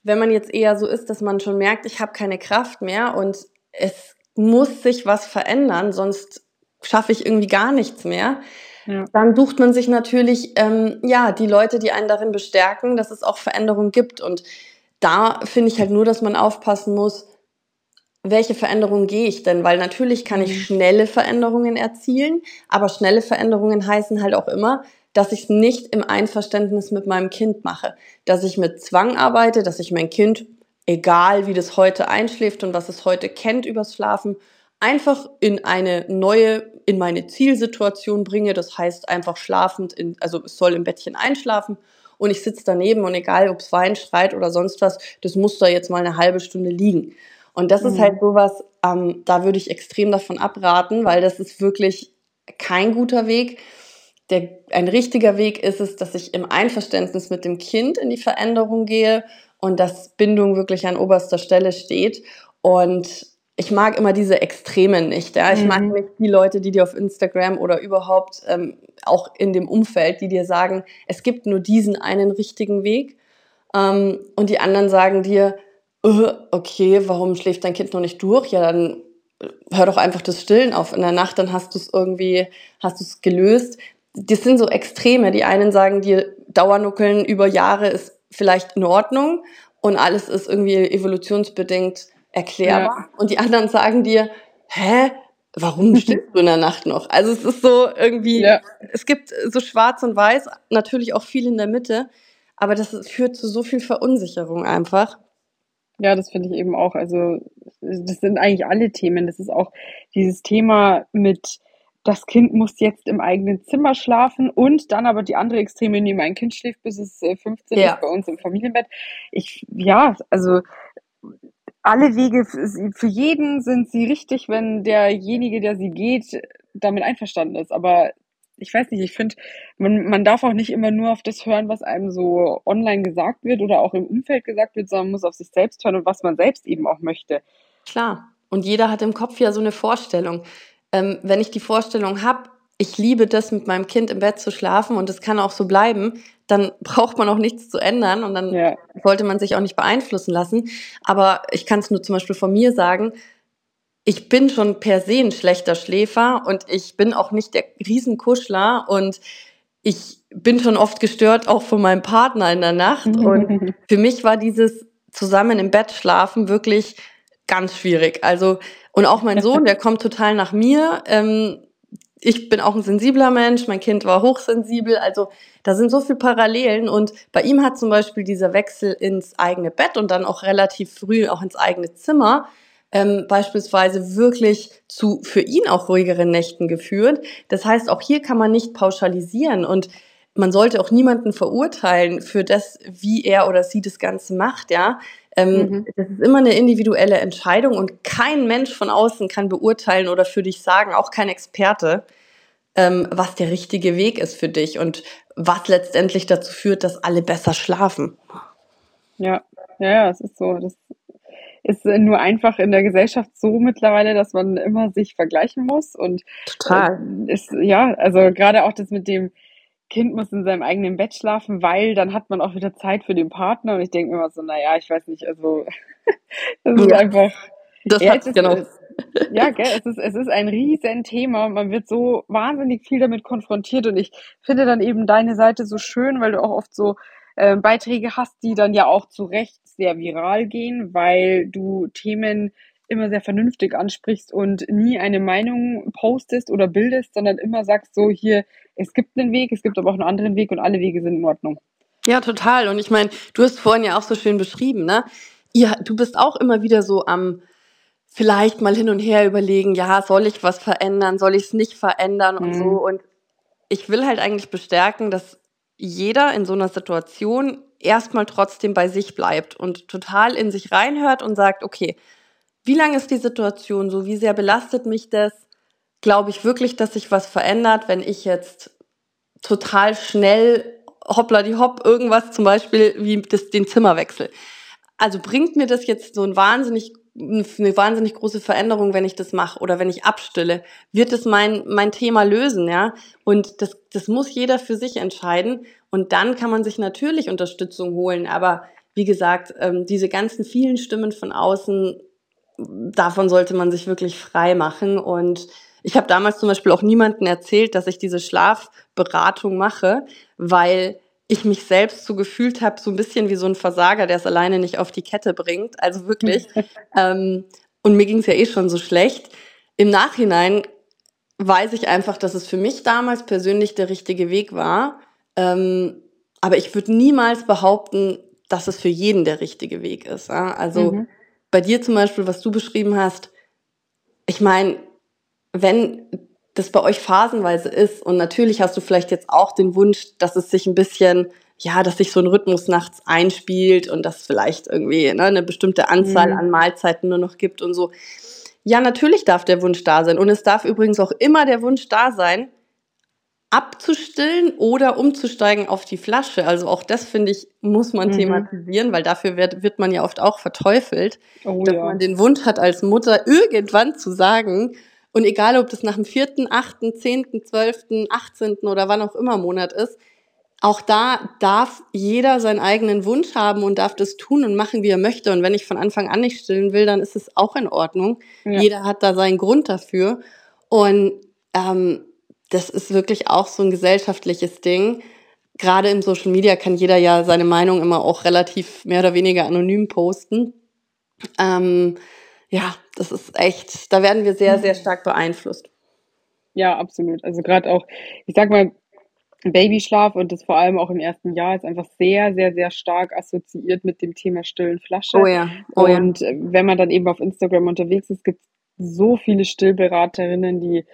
Speaker 2: Wenn man jetzt eher so ist, dass man schon merkt, ich habe keine Kraft mehr und es muss sich was verändern, sonst schaffe ich irgendwie gar nichts mehr, ja. Dann sucht man sich natürlich ähm, ja die Leute, die einen darin bestärken, dass es auch Veränderungen gibt. Und da finde ich halt nur, dass man aufpassen muss, welche Veränderungen gehe ich denn? Weil natürlich kann ich mhm. schnelle Veränderungen erzielen, aber schnelle Veränderungen heißen halt auch immer, dass ich es nicht im Einverständnis mit meinem Kind mache, dass ich mit Zwang arbeite, dass ich mein Kind, egal wie das heute einschläft und was es heute kennt übers Schlafen, einfach in eine neue, in meine Zielsituation bringe. Das heißt einfach schlafend, in, also es soll im Bettchen einschlafen und ich sitze daneben und egal, ob es Wein schreit oder sonst was, das muss da jetzt mal eine halbe Stunde liegen. Und das mhm. ist halt sowas, ähm, da würde ich extrem davon abraten, weil das ist wirklich kein guter Weg. Der, ein richtiger Weg ist es, dass ich im Einverständnis mit dem Kind in die Veränderung gehe und dass Bindung wirklich an oberster Stelle steht. Und ich mag immer diese Extremen nicht. Ja? Ich mhm. mag nicht die Leute, die dir auf Instagram oder überhaupt ähm, auch in dem Umfeld, die dir sagen, es gibt nur diesen einen richtigen Weg. Ähm, und die anderen sagen dir, uh, okay, warum schläft dein Kind noch nicht durch? Ja, dann äh, hör doch einfach das Stillen auf in der Nacht, dann hast du es irgendwie, hast du es gelöst. Das sind so Extreme. Die einen sagen dir, Dauernuckeln über Jahre ist vielleicht in Ordnung und alles ist irgendwie evolutionsbedingt erklärbar. Ja. Und die anderen sagen dir, hä, warum <laughs> stehst du in der Nacht noch? Also es ist so irgendwie, ja. es gibt so schwarz und weiß, natürlich auch viel in der Mitte, aber das führt zu so viel Verunsicherung einfach.
Speaker 1: Ja, das finde ich eben auch. Also das sind eigentlich alle Themen. Das ist auch dieses Thema mit, das Kind muss jetzt im eigenen Zimmer schlafen und dann aber die andere Extreme nehmen, ein Kind schläft bis es 15 äh, ja. ist bei uns im Familienbett. Ich, ja, also alle Wege für jeden sind sie richtig, wenn derjenige, der sie geht, damit einverstanden ist. Aber ich weiß nicht, ich finde, man, man darf auch nicht immer nur auf das hören, was einem so online gesagt wird oder auch im Umfeld gesagt wird, sondern man muss auf sich selbst hören und was man selbst eben auch möchte.
Speaker 2: Klar. Und jeder hat im Kopf ja so eine Vorstellung. Ähm, wenn ich die Vorstellung habe, ich liebe das, mit meinem Kind im Bett zu schlafen und es kann auch so bleiben, dann braucht man auch nichts zu ändern und dann ja. sollte man sich auch nicht beeinflussen lassen. Aber ich kann es nur zum Beispiel von mir sagen, ich bin schon per se ein schlechter Schläfer und ich bin auch nicht der Riesenkuschler und ich bin schon oft gestört, auch von meinem Partner in der Nacht. Und für mich war dieses zusammen im Bett schlafen wirklich ganz schwierig. Also, und auch mein Sohn, <laughs> der kommt total nach mir. Ähm, ich bin auch ein sensibler Mensch, mein Kind war hochsensibel, also da sind so viele Parallelen und bei ihm hat zum Beispiel dieser Wechsel ins eigene Bett und dann auch relativ früh auch ins eigene Zimmer ähm, beispielsweise wirklich zu für ihn auch ruhigeren Nächten geführt. Das heißt, auch hier kann man nicht pauschalisieren und man sollte auch niemanden verurteilen für das, wie er oder sie das Ganze macht, ja. Ähm, mhm. Das ist immer eine individuelle Entscheidung und kein Mensch von außen kann beurteilen oder für dich sagen, auch kein Experte, ähm, was der richtige Weg ist für dich und was letztendlich dazu führt, dass alle besser schlafen.
Speaker 1: Ja, ja, ja, es ist so. Das ist nur einfach in der Gesellschaft so mittlerweile, dass man immer sich vergleichen muss und
Speaker 2: total
Speaker 1: äh, ist ja, also gerade auch das mit dem Kind muss in seinem eigenen Bett schlafen, weil dann hat man auch wieder Zeit für den Partner und ich denke immer so, naja, ich weiß nicht, also <laughs> das ist ja, einfach
Speaker 2: das ja, hat genau.
Speaker 1: Ist, <laughs> ja, gell, es ist, es ist ein riesen Thema. Man wird so wahnsinnig viel damit konfrontiert und ich finde dann eben deine Seite so schön, weil du auch oft so äh, Beiträge hast, die dann ja auch zu Recht sehr viral gehen, weil du Themen immer sehr vernünftig ansprichst und nie eine Meinung postest oder bildest, sondern immer sagst so hier, es gibt einen Weg, es gibt aber auch einen anderen Weg und alle Wege sind in Ordnung.
Speaker 2: Ja, total. Und ich meine, du hast vorhin ja auch so schön beschrieben, ne? Ja, du bist auch immer wieder so am vielleicht mal hin und her überlegen, ja, soll ich was verändern, soll ich es nicht verändern und mhm. so. Und ich will halt eigentlich bestärken, dass jeder in so einer Situation erstmal trotzdem bei sich bleibt und total in sich reinhört und sagt, okay, wie lange ist die Situation so? Wie sehr belastet mich das? Glaube ich wirklich, dass sich was verändert, wenn ich jetzt total schnell hoppla die hopp irgendwas zum Beispiel wie das, den Zimmerwechsel. Also bringt mir das jetzt so ein wahnsinnig eine wahnsinnig große Veränderung, wenn ich das mache oder wenn ich abstille. Wird es mein, mein Thema lösen, ja? Und das, das muss jeder für sich entscheiden. Und dann kann man sich natürlich Unterstützung holen. Aber wie gesagt, ähm, diese ganzen vielen Stimmen von außen, davon sollte man sich wirklich frei machen. Und ich habe damals zum Beispiel auch niemanden erzählt, dass ich diese Schlafberatung mache, weil ich mich selbst so gefühlt habe, so ein bisschen wie so ein Versager, der es alleine nicht auf die Kette bringt. Also wirklich. <laughs> ähm, und mir ging es ja eh schon so schlecht. Im Nachhinein weiß ich einfach, dass es für mich damals persönlich der richtige Weg war. Ähm, aber ich würde niemals behaupten, dass es für jeden der richtige Weg ist. Ja? Also mhm. bei dir zum Beispiel, was du beschrieben hast, ich meine, wenn das bei euch phasenweise ist. Und natürlich hast du vielleicht jetzt auch den Wunsch, dass es sich ein bisschen, ja, dass sich so ein Rhythmus nachts einspielt und dass vielleicht irgendwie ne, eine bestimmte Anzahl mhm. an Mahlzeiten nur noch gibt und so. Ja, natürlich darf der Wunsch da sein. Und es darf übrigens auch immer der Wunsch da sein, abzustillen oder umzusteigen auf die Flasche. Also auch das, finde ich, muss man mhm. thematisieren, weil dafür wird, wird man ja oft auch verteufelt, oh, dass ja. man den Wunsch hat, als Mutter irgendwann zu sagen, und egal, ob das nach dem vierten, achten, zehnten, zwölften, achtzehnten oder wann auch immer Monat ist, auch da darf jeder seinen eigenen Wunsch haben und darf das tun und machen, wie er möchte. Und wenn ich von Anfang an nicht stillen will, dann ist es auch in Ordnung. Ja. Jeder hat da seinen Grund dafür. Und ähm, das ist wirklich auch so ein gesellschaftliches Ding. Gerade im Social Media kann jeder ja seine Meinung immer auch relativ mehr oder weniger anonym posten. Ähm, ja, das ist echt, da werden wir sehr, sehr stark beeinflusst.
Speaker 1: Ja, absolut. Also gerade auch, ich sag mal, Babyschlaf und das vor allem auch im ersten Jahr ist einfach sehr, sehr, sehr stark assoziiert mit dem Thema stillen Flasche.
Speaker 2: Oh ja.
Speaker 1: Oh und ja. wenn man dann eben auf Instagram unterwegs ist, gibt es so viele Stillberaterinnen, die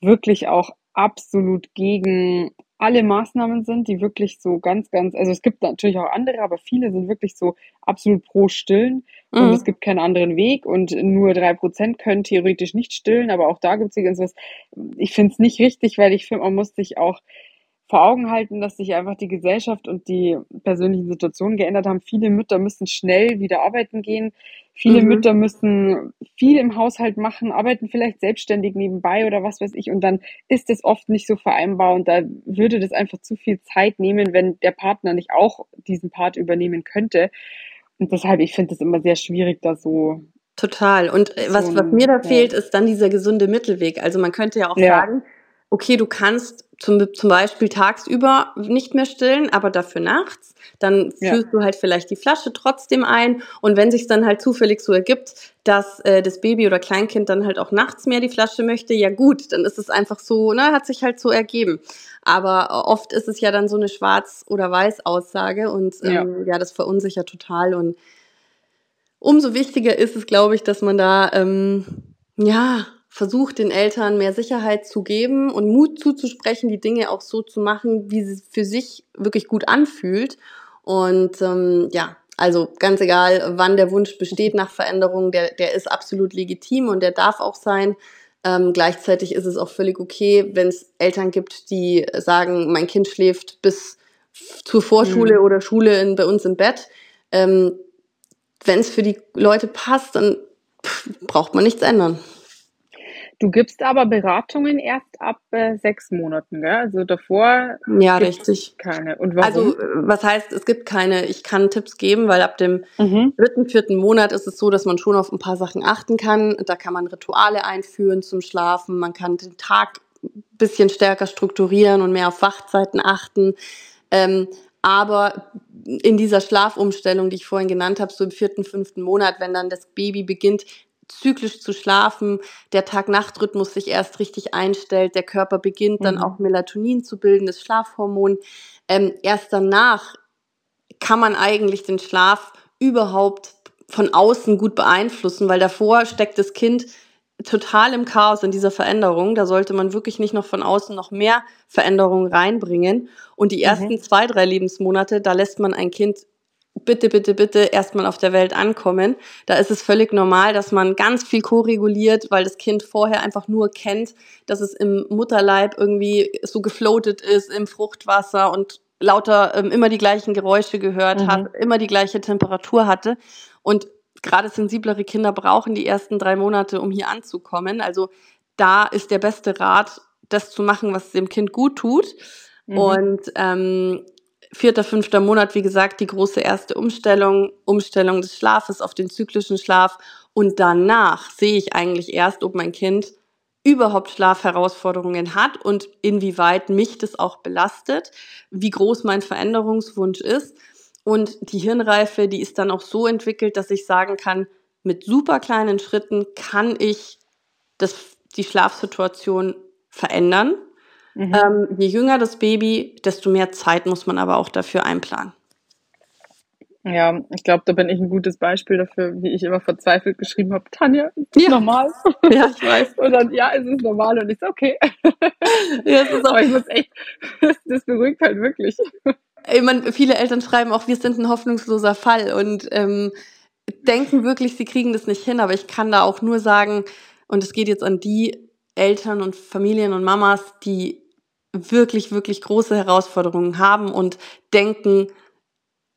Speaker 1: wirklich auch absolut gegen alle Maßnahmen sind, die wirklich so ganz, ganz, also es gibt natürlich auch andere, aber viele sind wirklich so absolut pro Stillen mhm. und es gibt keinen anderen Weg und nur drei Prozent können theoretisch nicht stillen, aber auch da gibt es ganz was. Ich finde es nicht richtig, weil ich finde, man muss sich auch vor Augen halten, dass sich einfach die Gesellschaft und die persönlichen Situationen geändert haben. Viele Mütter müssen schnell wieder arbeiten gehen. Viele mhm. Mütter müssen viel im Haushalt machen, arbeiten vielleicht selbstständig nebenbei oder was weiß ich. Und dann ist es oft nicht so vereinbar. Und da würde das einfach zu viel Zeit nehmen, wenn der Partner nicht auch diesen Part übernehmen könnte. Und deshalb, ich finde es immer sehr schwierig, da so
Speaker 2: Total. Und äh, was, was mir da ja. fehlt, ist dann dieser gesunde Mittelweg. Also man könnte ja auch ja. sagen, okay, du kannst zum, zum Beispiel tagsüber nicht mehr stillen, aber dafür nachts. Dann ja. führst du halt vielleicht die Flasche trotzdem ein. Und wenn sich dann halt zufällig so ergibt, dass äh, das Baby oder Kleinkind dann halt auch nachts mehr die Flasche möchte, ja gut, dann ist es einfach so, ne, hat sich halt so ergeben. Aber oft ist es ja dann so eine Schwarz- oder Weiß-Aussage und ähm, ja. ja, das verunsichert total. Und umso wichtiger ist es, glaube ich, dass man da ähm, ja versucht, den Eltern mehr Sicherheit zu geben und Mut zuzusprechen, die Dinge auch so zu machen, wie sie für sich wirklich gut anfühlt. Und ähm, ja, also ganz egal, wann der Wunsch besteht nach Veränderung, der, der ist absolut legitim und der darf auch sein. Ähm, gleichzeitig ist es auch völlig okay, wenn es Eltern gibt, die sagen, mein Kind schläft bis zur Vorschule mhm. oder Schule in, bei uns im Bett. Ähm, wenn es für die Leute passt, dann pff, braucht man nichts ändern.
Speaker 1: Du gibst aber Beratungen erst ab äh, sechs Monaten, gell? Also davor
Speaker 2: ja, richtig.
Speaker 1: keine.
Speaker 2: Und warum? Also was heißt, es gibt keine, ich kann Tipps geben, weil ab dem mhm. dritten, vierten Monat ist es so, dass man schon auf ein paar Sachen achten kann. Da kann man Rituale einführen zum Schlafen, man kann den Tag ein bisschen stärker strukturieren und mehr auf Wachzeiten achten. Ähm, aber in dieser Schlafumstellung, die ich vorhin genannt habe, so im vierten, fünften Monat, wenn dann das Baby beginnt, zyklisch zu schlafen, der Tag-Nacht-Rhythmus sich erst richtig einstellt, der Körper beginnt dann mhm. auch Melatonin zu bilden, das Schlafhormon. Ähm, erst danach kann man eigentlich den Schlaf überhaupt von außen gut beeinflussen, weil davor steckt das Kind total im Chaos in dieser Veränderung. Da sollte man wirklich nicht noch von außen noch mehr Veränderungen reinbringen. Und die mhm. ersten mhm. zwei, drei Lebensmonate, da lässt man ein Kind bitte, bitte, bitte erstmal auf der Welt ankommen. Da ist es völlig normal, dass man ganz viel koreguliert, weil das Kind vorher einfach nur kennt, dass es im Mutterleib irgendwie so gefloatet ist im Fruchtwasser und lauter ähm, immer die gleichen Geräusche gehört mhm. hat, immer die gleiche Temperatur hatte. Und gerade sensiblere Kinder brauchen die ersten drei Monate, um hier anzukommen. Also da ist der beste Rat, das zu machen, was dem Kind gut tut. Mhm. Und ähm, vierter, fünfter Monat, wie gesagt, die große erste Umstellung, Umstellung des Schlafes auf den zyklischen Schlaf. Und danach sehe ich eigentlich erst, ob mein Kind überhaupt Schlafherausforderungen hat und inwieweit mich das auch belastet, wie groß mein Veränderungswunsch ist. Und die Hirnreife, die ist dann auch so entwickelt, dass ich sagen kann, mit super kleinen Schritten kann ich das, die Schlafsituation verändern. Mhm. Ähm, je jünger das Baby, desto mehr Zeit muss man aber auch dafür einplanen.
Speaker 1: Ja, ich glaube, da bin ich ein gutes Beispiel dafür, wie ich immer verzweifelt geschrieben habe, Tanja, ist ja. normal? <laughs>
Speaker 2: Ja, ich weiß.
Speaker 1: Und dann, ja, es ist normal und ich so, okay. Ja, es ist auch Aber ich muss echt, <laughs> das beruhigt halt wirklich.
Speaker 2: Ich meine, viele Eltern schreiben auch, wir sind ein hoffnungsloser Fall und ähm, denken wirklich, sie kriegen das nicht hin. Aber ich kann da auch nur sagen, und es geht jetzt an die Eltern und Familien und Mamas, die wirklich, wirklich große Herausforderungen haben und denken,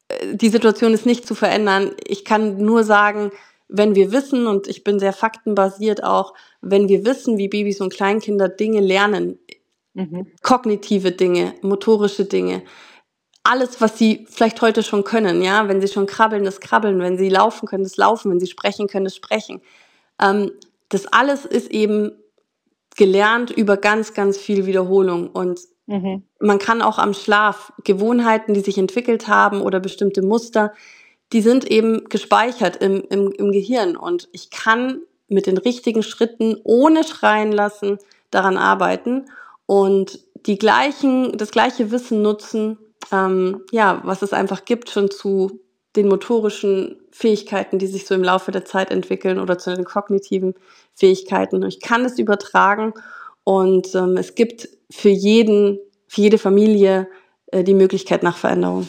Speaker 2: äh, die Situation ist nicht zu verändern. Ich kann nur sagen, wenn wir wissen, und ich bin sehr faktenbasiert auch, wenn wir wissen, wie Babys und Kleinkinder Dinge lernen, mhm. kognitive Dinge, motorische Dinge, alles, was sie vielleicht heute schon können, ja, wenn sie schon krabbeln, das Krabbeln, wenn sie laufen können, das Laufen, wenn sie sprechen können, das Sprechen. Ähm, das alles ist eben gelernt über ganz, ganz viel Wiederholung. Und mhm. man kann auch am Schlaf Gewohnheiten, die sich entwickelt haben oder bestimmte Muster, die sind eben gespeichert im, im, im Gehirn. Und ich kann mit den richtigen Schritten ohne schreien lassen daran arbeiten und die gleichen, das gleiche Wissen nutzen, ähm, ja, was es einfach gibt, schon zu den motorischen Fähigkeiten, die sich so im Laufe der Zeit entwickeln oder zu den kognitiven Fähigkeiten. Ich kann es übertragen und ähm, es gibt für jeden, für jede Familie äh, die Möglichkeit nach Veränderung.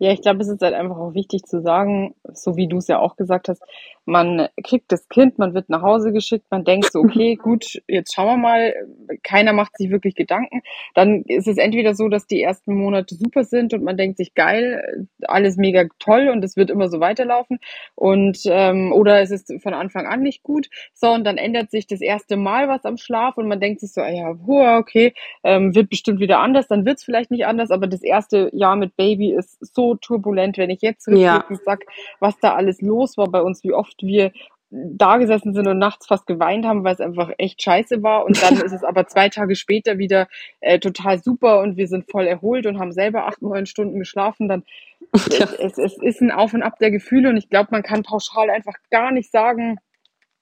Speaker 1: Ja, ich glaube, es ist halt einfach auch wichtig zu sagen, so wie du es ja auch gesagt hast, man kriegt das Kind, man wird nach Hause geschickt, man denkt so, okay, <laughs> gut, jetzt schauen wir mal, keiner macht sich wirklich Gedanken. Dann ist es entweder so, dass die ersten Monate super sind und man denkt sich, geil, alles mega toll und es wird immer so weiterlaufen. Und ähm, oder es ist von Anfang an nicht gut. So, und dann ändert sich das erste Mal was am Schlaf und man denkt sich so, ah ja, okay, ähm, wird bestimmt wieder anders, dann wird es vielleicht nicht anders, aber das erste Jahr mit Baby ist so turbulent, wenn ich jetzt rückblickend ja. sage, was da alles los war bei uns, wie oft wir da gesessen sind und nachts fast geweint haben, weil es einfach echt scheiße war. Und dann <laughs> ist es aber zwei Tage später wieder äh, total super und wir sind voll erholt und haben selber acht, neun Stunden geschlafen. Dann <laughs> ja. es, es ist ein Auf und Ab der Gefühle und ich glaube, man kann pauschal einfach gar nicht sagen,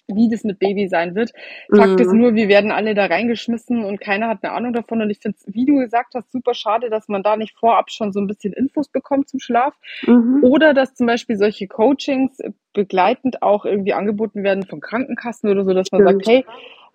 Speaker 1: wie das mit Baby sein wird. Fakt mhm. ist nur, wir werden alle da reingeschmissen und keiner hat eine Ahnung davon. Und ich finde es, wie du gesagt hast, super schade, dass man da nicht vorab schon so ein bisschen Infos bekommt zum Schlaf. Mhm. Oder dass zum Beispiel solche Coachings begleitend auch irgendwie angeboten werden von Krankenkassen oder so, dass man Stimmt. sagt, hey,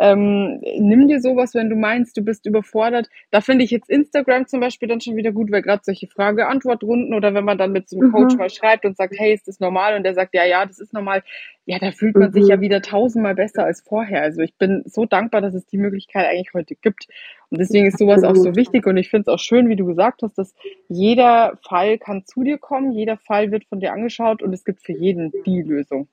Speaker 1: ähm, nimm dir sowas, wenn du meinst, du bist überfordert. Da finde ich jetzt Instagram zum Beispiel dann schon wieder gut, weil gerade solche Frage-Antwort-Runden oder wenn man dann mit so einem Coach mhm. mal schreibt und sagt, hey, ist das normal? Und der sagt, ja, ja, das ist normal. Ja, da fühlt man mhm. sich ja wieder tausendmal besser als vorher. Also ich bin so dankbar, dass es die Möglichkeit eigentlich heute gibt. Und deswegen ist sowas auch so wichtig. Und ich finde es auch schön, wie du gesagt hast, dass jeder Fall kann zu dir kommen, jeder Fall wird von dir angeschaut und es gibt für jeden die Lösung.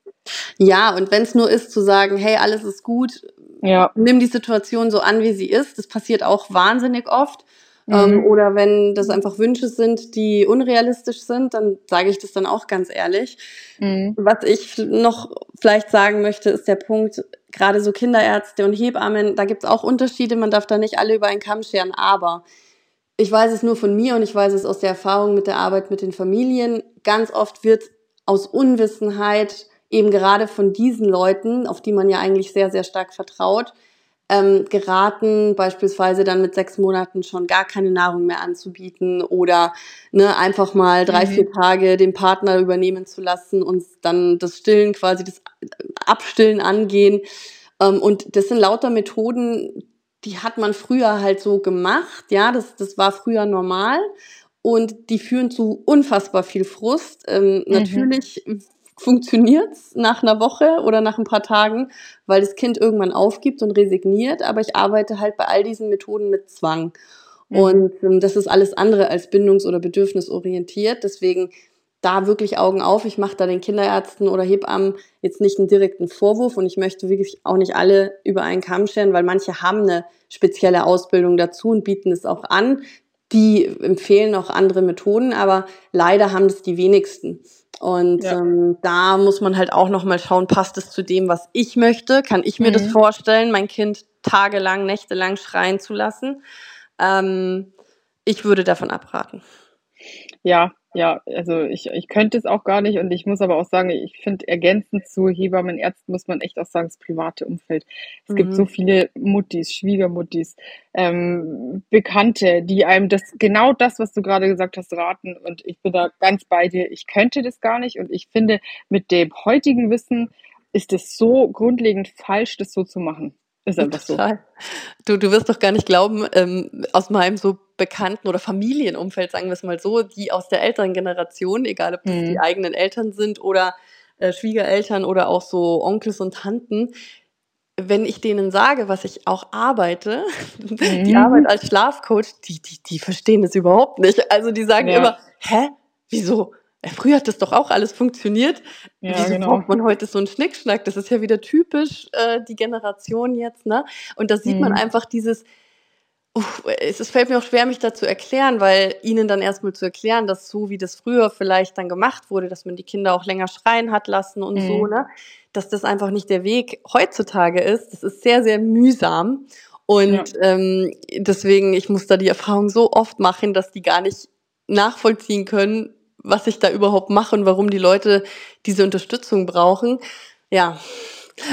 Speaker 2: Ja, und wenn es nur ist zu sagen, hey, alles ist gut, ja. Nimm die Situation so an, wie sie ist. Das passiert auch wahnsinnig oft. Mhm. Ähm, oder wenn das einfach Wünsche sind, die unrealistisch sind, dann sage ich das dann auch ganz ehrlich. Mhm. Was ich noch vielleicht sagen möchte, ist der Punkt, gerade so Kinderärzte und Hebammen, da gibt es auch Unterschiede, man darf da nicht alle über einen Kamm scheren, aber ich weiß es nur von mir und ich weiß es aus der Erfahrung mit der Arbeit mit den Familien, ganz oft wird aus Unwissenheit eben gerade von diesen Leuten, auf die man ja eigentlich sehr, sehr stark vertraut, ähm, geraten, beispielsweise dann mit sechs Monaten schon gar keine Nahrung mehr anzubieten oder ne, einfach mal drei, mhm. vier Tage den Partner übernehmen zu lassen und dann das Stillen quasi, das Abstillen angehen. Ähm, und das sind lauter Methoden, die hat man früher halt so gemacht, ja, das, das war früher normal und die führen zu unfassbar viel Frust. Ähm, mhm. Natürlich funktioniert's nach einer Woche oder nach ein paar Tagen, weil das Kind irgendwann aufgibt und resigniert. Aber ich arbeite halt bei all diesen Methoden mit Zwang. Mhm. Und ähm, das ist alles andere als bindungs- oder bedürfnisorientiert. Deswegen da wirklich Augen auf. Ich mache da den Kinderärzten oder Hebammen jetzt nicht einen direkten Vorwurf und ich möchte wirklich auch nicht alle über einen Kamm scheren, weil manche haben eine spezielle Ausbildung dazu und bieten es auch an. Die empfehlen auch andere Methoden, aber leider haben das die wenigsten. Und ja. ähm, da muss man halt auch nochmal schauen, passt es zu dem, was ich möchte? Kann ich mir mhm. das vorstellen, mein Kind tagelang, nächtelang schreien zu lassen? Ähm, ich würde davon abraten.
Speaker 1: Ja, ja, also ich, ich könnte es auch gar nicht und ich muss aber auch sagen, ich finde ergänzend zu Hebammen, Ärzten muss man echt auch sagen, das private Umfeld. Es mhm. gibt so viele Muttis, Schwiegermuttis, ähm, Bekannte, die einem das genau das, was du gerade gesagt hast, raten und ich bin da ganz bei dir. Ich könnte das gar nicht und ich finde, mit dem heutigen Wissen ist es so grundlegend falsch, das so zu machen. Ist einfach Total.
Speaker 2: so. Du, du wirst doch gar nicht glauben, ähm, aus meinem so bekannten oder Familienumfeld, sagen wir es mal so, die aus der älteren Generation, egal ob das mhm. die eigenen Eltern sind oder äh, Schwiegereltern oder auch so Onkels und Tanten, wenn ich denen sage, was ich auch arbeite, mhm. <laughs> die Arbeit als Schlafcoach, die, die, die verstehen das überhaupt nicht. Also die sagen ja. immer, hä, wieso? <laughs> Früher hat das doch auch alles funktioniert. Ja, Wieso genau. braucht man heute so einen Schnickschnack? Das ist ja wieder typisch äh, die Generation jetzt, ne? Und da sieht mhm. man einfach dieses, uff, es, es fällt mir auch schwer, mich da zu erklären, weil ihnen dann erstmal zu erklären, dass so wie das früher vielleicht dann gemacht wurde, dass man die Kinder auch länger schreien hat lassen und mhm. so, ne? Dass das einfach nicht der Weg heutzutage ist. Das ist sehr, sehr mühsam. Und ja. ähm, deswegen, ich muss da die Erfahrung so oft machen, dass die gar nicht nachvollziehen können, was ich da überhaupt mache und warum die Leute diese Unterstützung brauchen. Ja.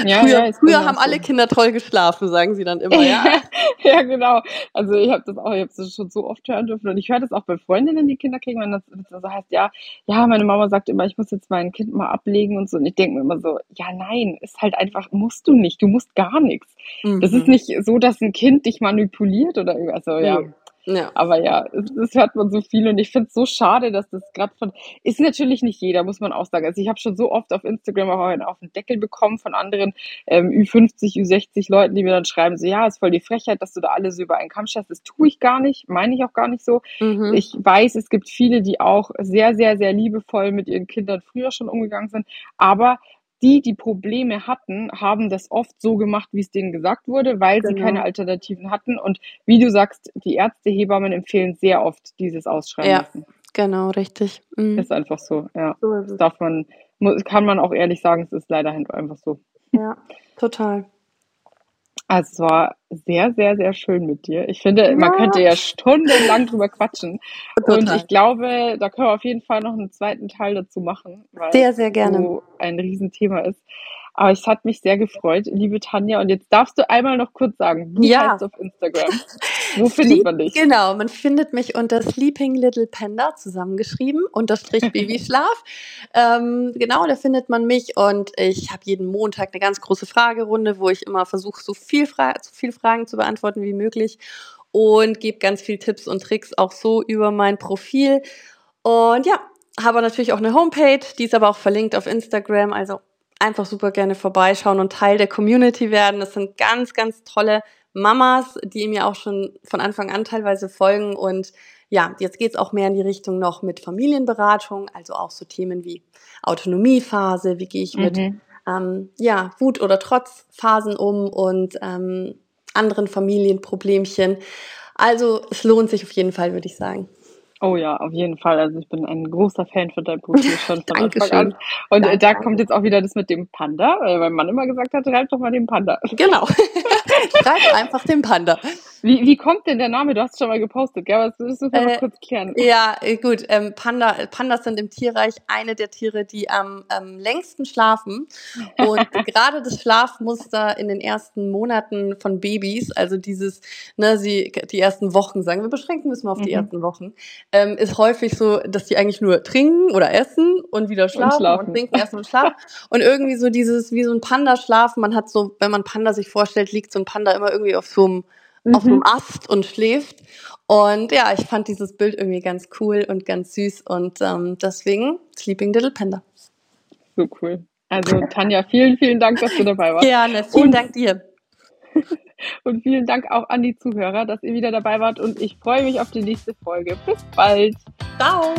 Speaker 2: Ja, früher, ja, früher haben alle Kinder toll geschlafen, sagen sie dann immer, ja. <laughs>
Speaker 1: ja, genau. Also ich habe das auch, ich habe das schon so oft hören dürfen und ich höre das auch bei Freundinnen, die Kinder kriegen, wenn das, das so heißt, ja, ja, meine Mama sagt immer, ich muss jetzt mein Kind mal ablegen und so. Und ich denke mir immer so, ja, nein, ist halt einfach, musst du nicht, du musst gar nichts. Mhm. Das ist mhm. nicht so, dass ein Kind dich manipuliert oder also ja. Mhm Ja. Aber ja, das hört man so viel und ich finde es so schade, dass das gerade von, ist natürlich nicht jeder, muss man auch sagen. Also ich habe schon so oft auf Instagram auch einen auf den Deckel bekommen von anderen ähm, Ü50, Ü60 Leuten, die mir dann schreiben, so ja, ist voll die Frechheit, dass du da alle so über einen Kamm scherst. Das tue ich gar nicht, meine ich auch gar nicht so. Mhm. Ich weiß, es gibt viele, die auch sehr, sehr, sehr liebevoll mit ihren Kindern früher schon umgegangen sind, aber die, die Probleme hatten, haben das oft so gemacht, wie es denen gesagt wurde, weil genau. sie keine Alternativen hatten. Und wie du sagst, die Ärzte, Hebammen empfehlen sehr oft dieses Ausschreiben ja, lassen.
Speaker 2: Genau, richtig.
Speaker 1: Mhm. Ist einfach so, ja. So das darf man, kann man auch ehrlich sagen, es ist leider einfach so.
Speaker 2: Ja, total.
Speaker 1: Also es war sehr, sehr, sehr schön mit dir. Ich finde, ja. man könnte ja stundenlang drüber quatschen. Total. Und ich glaube, da können wir auf jeden Fall noch einen zweiten Teil dazu machen,
Speaker 2: weil sehr, sehr gerne.
Speaker 1: so ein Riesenthema ist. Aber es hat mich sehr gefreut, liebe Tanja. Und jetzt darfst du einmal noch kurz sagen,
Speaker 2: du ja. heißt
Speaker 1: auf Instagram. <laughs> Wo findet man dich?
Speaker 2: Genau, man findet mich unter Sleeping Little Panda zusammengeschrieben, unterstrich <laughs> Babyschlaf. ähm, genau, da findet man mich und ich habe jeden Montag eine ganz große Fragerunde, wo ich immer versuche, so viel, Fra so viel Fragen zu beantworten wie möglich und gebe ganz viel Tipps und Tricks auch so über mein Profil. Und ja, habe natürlich auch eine Homepage, die ist aber auch verlinkt auf Instagram, also einfach super gerne vorbeischauen und Teil der Community werden. Das sind ganz, ganz tolle Mamas, die mir auch schon von Anfang an teilweise folgen. Und ja, jetzt geht's auch mehr in die Richtung noch mit Familienberatung, also auch so Themen wie Autonomiephase, wie gehe ich mit mhm. ähm, ja, Wut- oder Trotzphasen um und ähm, anderen Familienproblemchen. Also es lohnt sich auf jeden Fall, würde ich sagen.
Speaker 1: Oh ja, auf jeden Fall. Also ich bin ein großer Fan von deinem Profil <laughs> schon von Anfang an. Und Danke. da kommt jetzt auch wieder das mit dem Panda, weil mein Mann immer gesagt hat, reib doch mal den Panda.
Speaker 2: Genau. <laughs> Schreib einfach den Panda.
Speaker 1: Wie, wie kommt denn der Name? Du hast schon mal gepostet, gell? Aber das müssen wir äh, kurz klären.
Speaker 2: Ja, äh, gut. Ähm, Panda, Pandas sind im Tierreich eine der Tiere, die am ähm, längsten schlafen. Und <laughs> gerade das Schlafmuster in den ersten Monaten von Babys, also dieses, ne, sie, die ersten Wochen, sagen wir, beschränken müssen wir auf die mhm. ersten Wochen, ähm, ist häufig so, dass die eigentlich nur trinken oder essen und wieder schlafen und, schlafen. und trinken, essen und schlafen. und irgendwie so dieses, wie so ein Panda schlafen. Man hat so, wenn man Panda sich vorstellt, liegt so ein Panda immer irgendwie auf so einem mhm. auf einem Ast und schläft. Und ja, ich fand dieses Bild irgendwie ganz cool und ganz süß und ähm, deswegen Sleeping Little Panda.
Speaker 1: So cool. Also Tanja, vielen, vielen Dank, dass du dabei warst.
Speaker 2: Gerne, vielen und, Dank dir. <laughs>
Speaker 1: Und vielen Dank auch an die Zuhörer, dass ihr wieder dabei wart und ich freue mich auf die nächste Folge. Bis bald.
Speaker 2: Ciao.